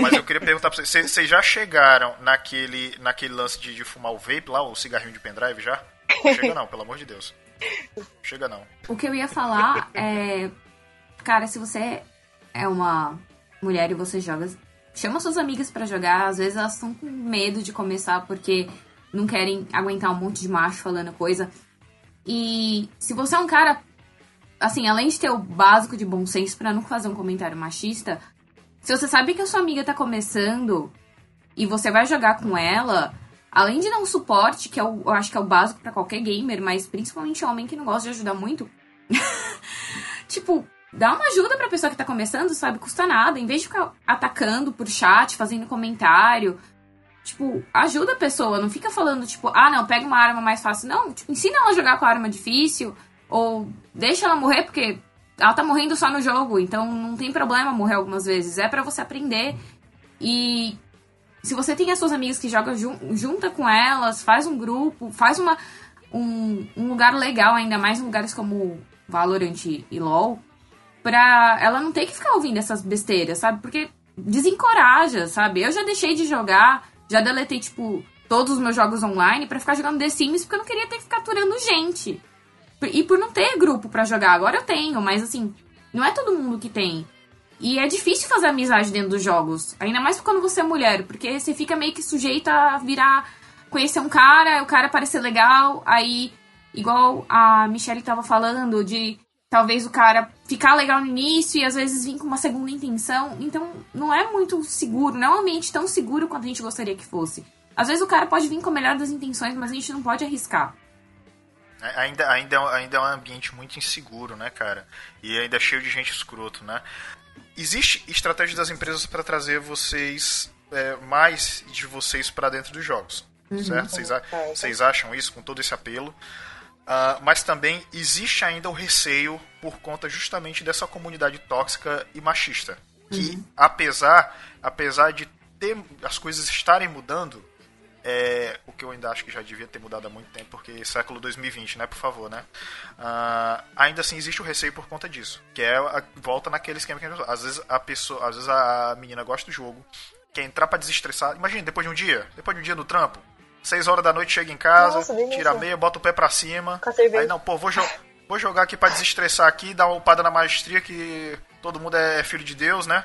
Mas eu queria perguntar pra vocês: vocês- vocês já chegaram naquele, naquele lance de, de fumar o vape lá, o cigarrinho de pendrive já? Não chega não, pelo amor de Deus. Chega não. O que eu ia falar [LAUGHS] é. Cara, se você é uma mulher e você joga. Chama suas amigas pra jogar. Às vezes elas estão com medo de começar porque não querem aguentar um monte de macho falando coisa. E se você é um cara. Assim, além de ter o básico de bom senso pra não fazer um comentário machista, se você sabe que a sua amiga tá começando e você vai jogar com ela, além de dar um suporte, que é o, eu acho que é o básico pra qualquer gamer, mas principalmente homem que não gosta de ajudar muito, [LAUGHS] tipo, dá uma ajuda pra pessoa que tá começando, sabe? Custa nada. Em vez de ficar atacando por chat, fazendo comentário, tipo, ajuda a pessoa. Não fica falando, tipo, ah, não, pega uma arma mais fácil. Não, tipo, ensina ela a jogar com a arma difícil. Ou deixa ela morrer, porque ela tá morrendo só no jogo. Então não tem problema morrer algumas vezes. É pra você aprender. E se você tem as suas amigas que jogam jun junta com elas, faz um grupo, faz uma, um, um lugar legal, ainda mais em lugares como Valorant e LoL, pra ela não ter que ficar ouvindo essas besteiras, sabe? Porque desencoraja, sabe? Eu já deixei de jogar, já deletei, tipo, todos os meus jogos online pra ficar jogando The Sims, porque eu não queria ter que ficar aturando gente. E por não ter grupo pra jogar, agora eu tenho, mas assim, não é todo mundo que tem. E é difícil fazer amizade dentro dos jogos. Ainda mais quando você é mulher, porque você fica meio que sujeita a virar. conhecer um cara, o cara parecer legal, aí, igual a Michelle tava falando, de talvez o cara ficar legal no início e às vezes vir com uma segunda intenção. Então, não é muito seguro, não é um ambiente tão seguro quanto a gente gostaria que fosse. Às vezes o cara pode vir com a melhor das intenções, mas a gente não pode arriscar. Ainda, ainda, é ainda é um ambiente muito inseguro, né, cara? E ainda é cheio de gente escroto, né? Existe estratégia das empresas para trazer vocês, é, mais de vocês para dentro dos jogos, certo? Vocês, a- vocês acham isso com todo esse apelo? Ah, mas também existe ainda o receio por conta justamente dessa comunidade tóxica e machista. Que apesar, apesar de ter, as coisas estarem mudando, é, o que eu ainda acho que já devia ter mudado há muito tempo, porque século 2020, né, por favor, né? Ah, ainda assim existe o receio por conta disso, que é a, volta naquele esquema que a gente às vezes a pessoa, às vezes a menina gosta do jogo, quer entrar pra desestressar. Imagina depois de um dia, depois de um dia no trampo, seis horas da noite chega em casa, Nossa, tira a meia, bota o pé pra cima, aí não, pô, vou, jo vou jogar aqui pra desestressar aqui, dar uma upada na maestria que todo mundo é filho de Deus, né?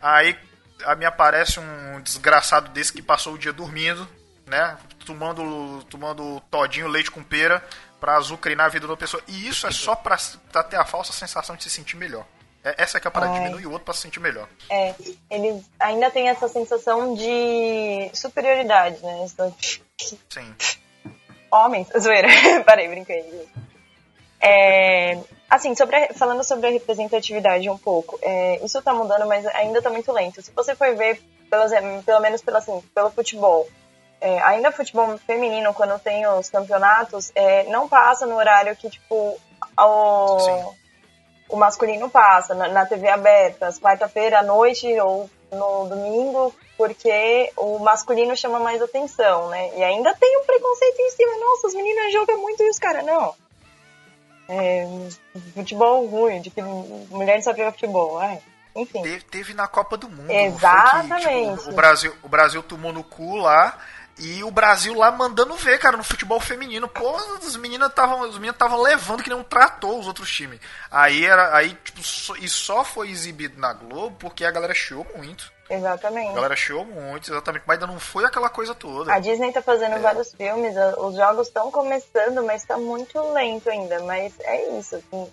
Aí a me aparece um desgraçado desse que passou o dia dormindo, né? Tomando, tomando todinho leite com pera pra azucrinar a vida da pessoa. E isso é só pra, pra ter a falsa sensação de se sentir melhor. É, essa que é a parada, diminui o outro pra se sentir melhor. É, eles ainda têm essa sensação de superioridade, né? Então, Sim. Homens, [LAUGHS] zoeira, parei, brinquei. É, assim, sobre a- falando sobre a representatividade um pouco, é, isso tá mudando, mas ainda tá muito lento. Se você for ver, pelo, exe- pelo menos pelo, assim, pelo futebol, é, ainda futebol feminino, quando tem os campeonatos, é, não passa no horário que, tipo, o, Sim. o masculino passa, na, na TV aberta, às quarta-feira à noite ou no domingo, porque o masculino chama mais atenção, né? E ainda tem um preconceito em cima. Nossa, as meninas jogam muito e os caras não. É, futebol ruim, de que mulheres só jogam futebol. Ai, enfim. Teve, teve na Copa do Mundo. não foi que, Exatamente. tipo, o, Brasil, o Brasil tomou no cu lá. E o Brasil lá mandando ver, cara, no futebol feminino. Pô, as meninas estavam. Os meninos estavam levando que nem um trator os outros times. Aí era. Aí, tipo, só- e só foi exibido na Globo porque a galera chiou muito. A Exatamente. galera chiou muito, exatamente, mas ainda não foi aquela coisa toda. A Disney tá fazendo vários filmes, a- os jogos estão começando, mas tá muito lento ainda. Mas é isso, assim,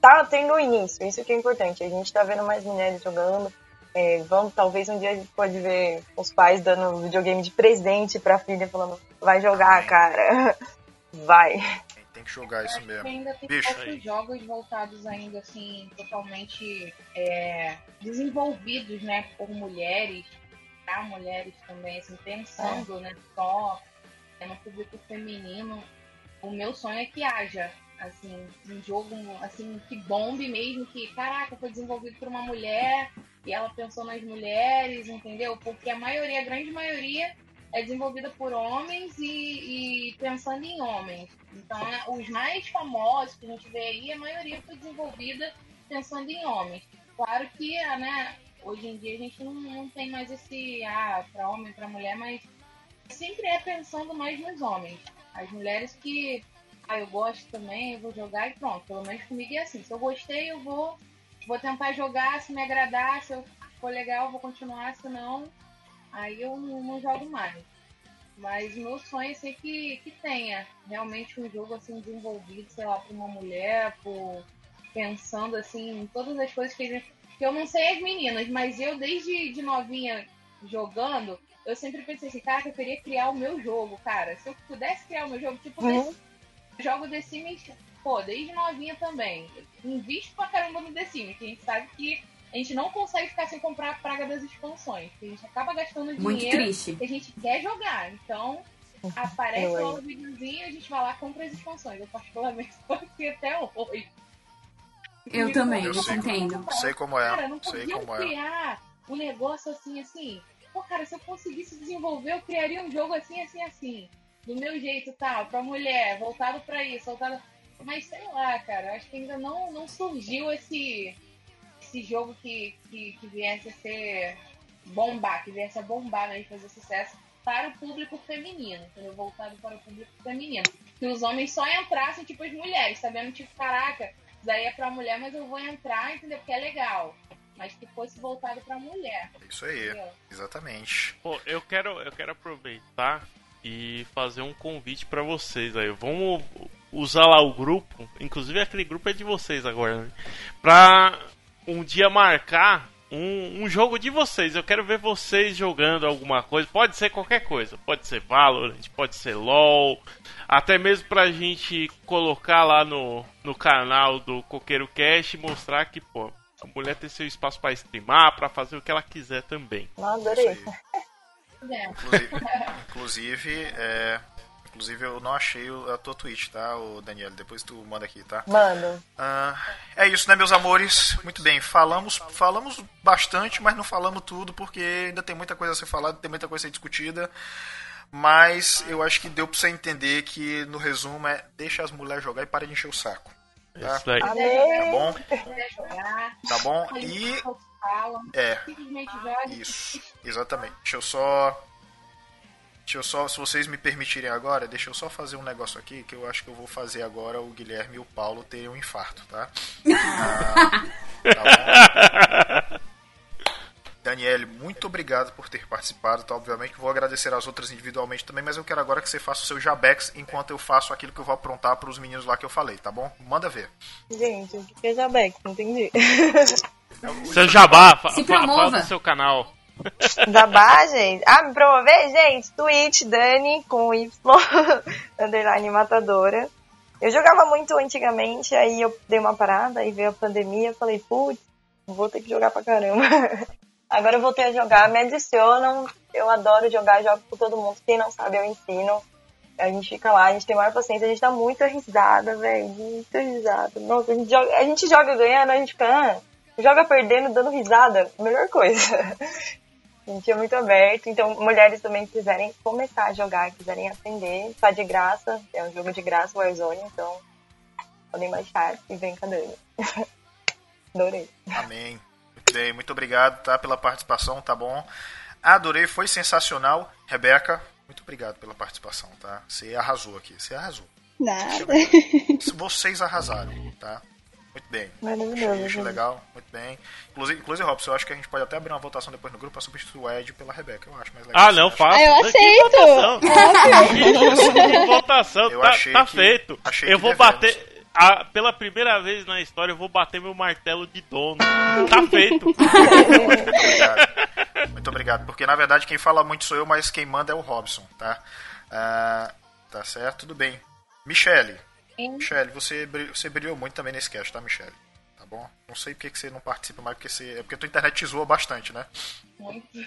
tá tendo início, isso que é importante. A gente tá vendo mais mulheres jogando. É, vamos, talvez um dia a gente pode ver os pais dando videogame de presente pra filha, falando, vai jogar, cara. [LAUGHS] Vai. Tem que jogar isso mesmo. ainda tem Bicho, poucos aí. jogos voltados ainda assim, totalmente é, desenvolvidos, né, por mulheres, para mulheres também, assim, pensando, né, só é, no público feminino. O meu sonho é que haja, assim, um jogo, assim, que bombe mesmo, que, caraca, foi desenvolvido por uma mulher e ela pensou nas mulheres, entendeu? Porque a maioria, a grande maioria é desenvolvida por homens e, e pensando em homens. Então, né, os mais famosos que a gente vê aí, a maioria foi desenvolvida pensando em homens. Claro que, né, hoje em dia a gente não, não tem mais esse, ah, para homem, para mulher, mas sempre é pensando mais nos homens. As mulheres que, ah, eu gosto também, eu vou jogar e pronto. Pelo menos comigo é assim. Se eu gostei, eu vou, vou tentar jogar, se me agradar, se eu for legal, vou continuar, se não, aí eu não, não jogo mais. Mas o meu sonho é ser que, que tenha realmente um jogo assim desenvolvido, sei lá, por uma mulher, por pensando assim em todas as coisas que, gente- que eu não sei as meninas, mas eu desde de novinha jogando, eu sempre pensei assim, cara, eu queria criar o meu jogo, cara. Se eu pudesse criar o meu jogo, tipo, Uhum. Jogo The Sims, pô, desde novinha também. Invisto pra caramba no The Sims, que a gente sabe que a gente não consegue ficar sem comprar a praga das expansões. que A gente acaba gastando Muito dinheiro triste. que a gente quer jogar. Então, aparece lá amo. o videozinho, a gente vai lá e compra as expansões. Eu particularmente [LAUGHS] tô aqui até hoje. Eu também, eu sei. entendo. Sei como é, Cara, não sei como é. criar um negócio assim, assim. Pô, cara, se eu conseguisse desenvolver, eu criaria um jogo assim, assim, assim. Do meu jeito, tal, pra mulher, voltado pra isso, voltado... Mas sei lá, cara, acho que ainda não, não surgiu esse, esse jogo que, que, que viesse a ser bombar, que viesse a bombar, né, e fazer sucesso para o público feminino, entendeu? Voltado para o público feminino. Que os homens só entrassem, tipo, as mulheres, sabendo, tipo, caraca, isso daí é pra mulher, mas eu vou entrar, entendeu? Porque é legal. Mas que fosse voltado pra mulher, Isso aí, entendeu? exatamente. Pô, eu quero, eu quero aproveitar e fazer um convite pra vocês aí. Vamos usar lá o grupo, inclusive aquele grupo é de vocês agora, né? Pra um dia marcar um, um jogo de vocês. Eu quero ver vocês jogando alguma coisa. Pode ser qualquer coisa. Pode ser Valorant, pode ser LoL. Até mesmo pra gente colocar lá no, no canal do Coqueiro Cash e mostrar que, pô, a mulher tem seu espaço pra streamar, pra fazer o que ela quiser também. Não, adorei. Inclusive, [LAUGHS] inclusive, é, inclusive eu não achei a tua tweet, tá, o Daniel? Depois tu manda aqui, tá? Mano, Ah, é isso, né, meus amores? Muito bem, falamos, falamos bastante, mas não falamos tudo porque ainda tem muita coisa a ser falada, tem muita coisa a ser discutida. Mas eu acho que deu pra você entender que no resumo é deixa as mulheres jogar e para de encher o saco. Tá, Isso daí. tá bom? Tá bom? E o que falam, é. Isso, exatamente. Deixa eu só. Deixa eu só, se vocês me permitirem agora, deixa eu só fazer um negócio aqui que eu acho que eu vou fazer agora o Guilherme e o Paulo terem um infarto, tá? [LAUGHS] Ah, tá bom? Daniele, muito obrigado por ter participado, tá? Obviamente vou agradecer as outras individualmente também, mas eu quero agora que você faça o seu jabex enquanto eu faço aquilo que eu vou aprontar para os meninos lá que eu falei, tá bom? Manda ver. Gente, o que é Jabex? Não entendi. Seu jabá, fa Se fa- fala promova. do seu canal. Jabá, gente. Ah, me promover, gente. Twitch, Dani, com Y, [LAUGHS] underline matadora. Eu jogava muito antigamente, aí eu dei uma parada, aí veio a pandemia, falei, putz, vou ter que jogar pra caramba. [LAUGHS] Agora eu voltei a jogar, me adicionam, eu adoro jogar, jogo com todo mundo. Quem não sabe, eu ensino. A gente fica lá, a gente tem maior paciência, a gente dá muita risada, velho, muita risada. Nossa, a gente joga, a gente joga ganhando, a gente fica, ah, joga perdendo, dando risada, melhor coisa. [LAUGHS] A gente é muito aberto, então mulheres também quiserem começar a jogar, quiserem aprender, tá de graça, é um jogo de graça, Warzone, então podem baixar e vem com a Dani. Adorei. Amém. Muito bem, muito obrigado, tá, pela participação, tá bom? Adorei, foi sensacional. Rebeca, muito obrigado pela participação, tá? Você arrasou aqui, você arrasou. Nada. Vocês arrasaram, tá? Muito bem. Maravilhoso, Achei, achei gente. legal, muito bem. Inclusive, inclusive, Robson, eu acho que a gente pode até abrir uma votação depois no grupo pra substituir o Ed pela Rebeca. Eu acho mais legal. Ah, não, faço. Ah, eu Que aceito. votação. [LAUGHS] Que votação, Eu tá, achei tá que- feito. achei eu vou devemos. bater. a- pela primeira vez na história, eu vou bater meu martelo de dono. Tá feito. Muito obrigado. Muito obrigado. Porque na verdade quem fala muito sou eu, mas quem manda é o Robson, tá? Ah, tá certo, tudo bem. Michele. Sim. Michele, você, você brilhou muito também nesse cast, tá, Michele? Tá bom? Não sei porque que você não participa mais, porque você. É porque a tua internet zoa bastante, né? Muito. [LAUGHS]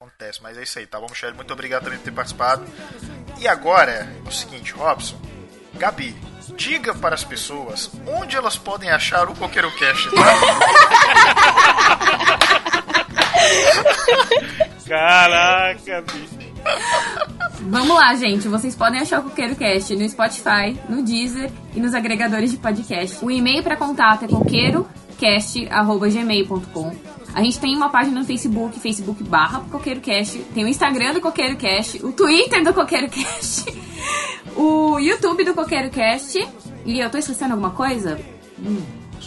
Acontece, mas é isso aí, tá bom, Michele? Muito obrigado também por ter participado. E agora é o seguinte, Robson, Gabi, diga para as pessoas onde elas podem achar o Coqueiro Cast, tá? [LAUGHS] Caraca, bicho. Vamos lá, gente. Vocês podem achar o Coqueiro Cast no Spotify, no Deezer e nos agregadores de podcast. O e-mail para contato é coqueirocast.gmail.com. A gente tem uma página no Facebook, Facebook barra Coqueiro Cast. Tem o Instagram do Coqueiro Cast, o Twitter do Coqueiro Cast, [LAUGHS] o YouTube do Coqueiro Cast. E eu tô esquecendo alguma coisa?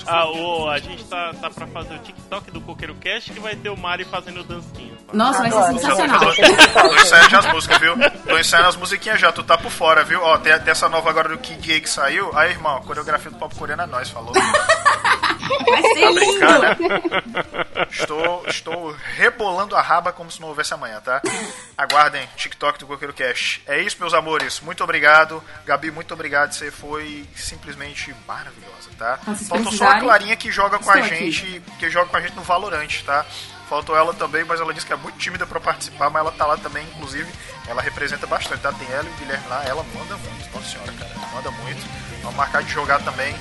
Ah, o, a gente tá, tá pra fazer o TikTok do Coqueiro Cast que vai ter o Mari fazendo dancinha. Nossa, vai ser sensacional. Tô, tô ensaiando já as músicas, viu? Tô ensaiando as musiquinhas já, tu tá por fora, viu? Ó, tem, tem essa nova agora do King Gay que saiu. Aí, irmão, a coreografia do pop coreano é nós, falou. Vai ser brincar, né? lindo. Estou, estou rebolando a raba como se não houvesse amanhã, tá? Aguardem, TikTok do Coqueiro Cast. É isso, meus amores. Muito obrigado. Gabi, muito obrigado. Você foi simplesmente maravilhosa, tá? Faltou só a Clarinha que joga com a estou aqui. gente, que joga com a gente no Valorant, tá? Faltou ela também, mas ela disse que é muito tímida pra participar, mas ela tá lá também, inclusive, ela representa bastante, tá? Tem ela e o Guilherme lá, ela manda muito, nossa senhora, cara, manda muito. Vamos marcar de jogar também.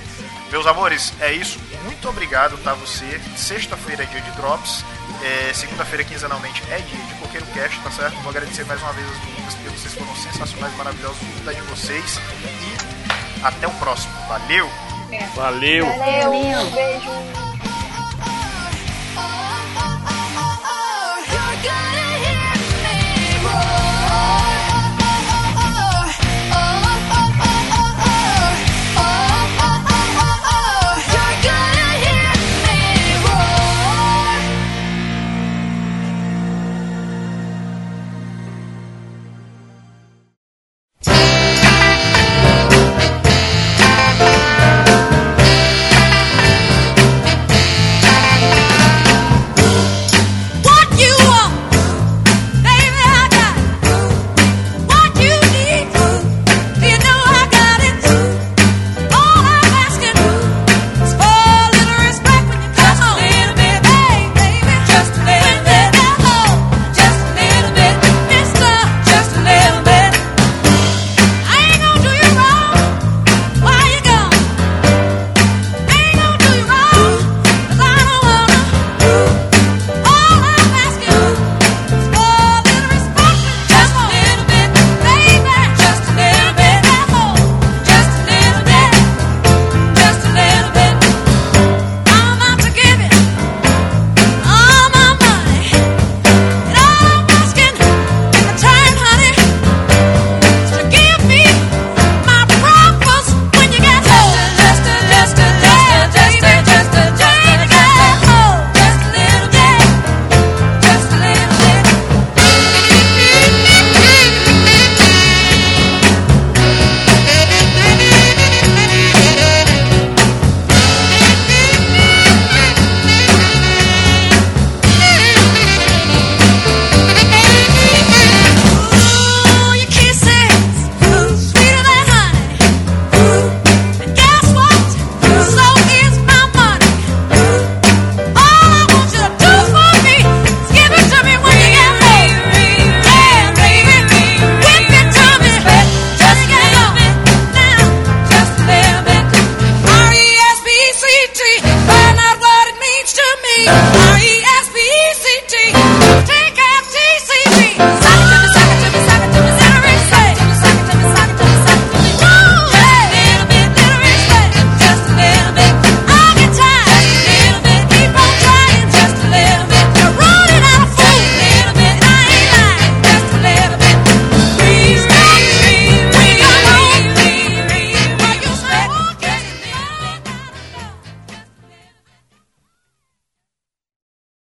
Meus amores, é isso. Muito obrigado, tá? Você. Sexta-feira é dia de Drops. É, Segunda-feira, quinzenalmente, é dia de Coqueiro Cast, tá certo? Vou agradecer mais uma vez as meninas, porque vocês foram sensacionais, maravilhosos. Cuidar de vocês. E até o próximo. Valeu! É. Valeu. Valeu. Valeu. Beijo.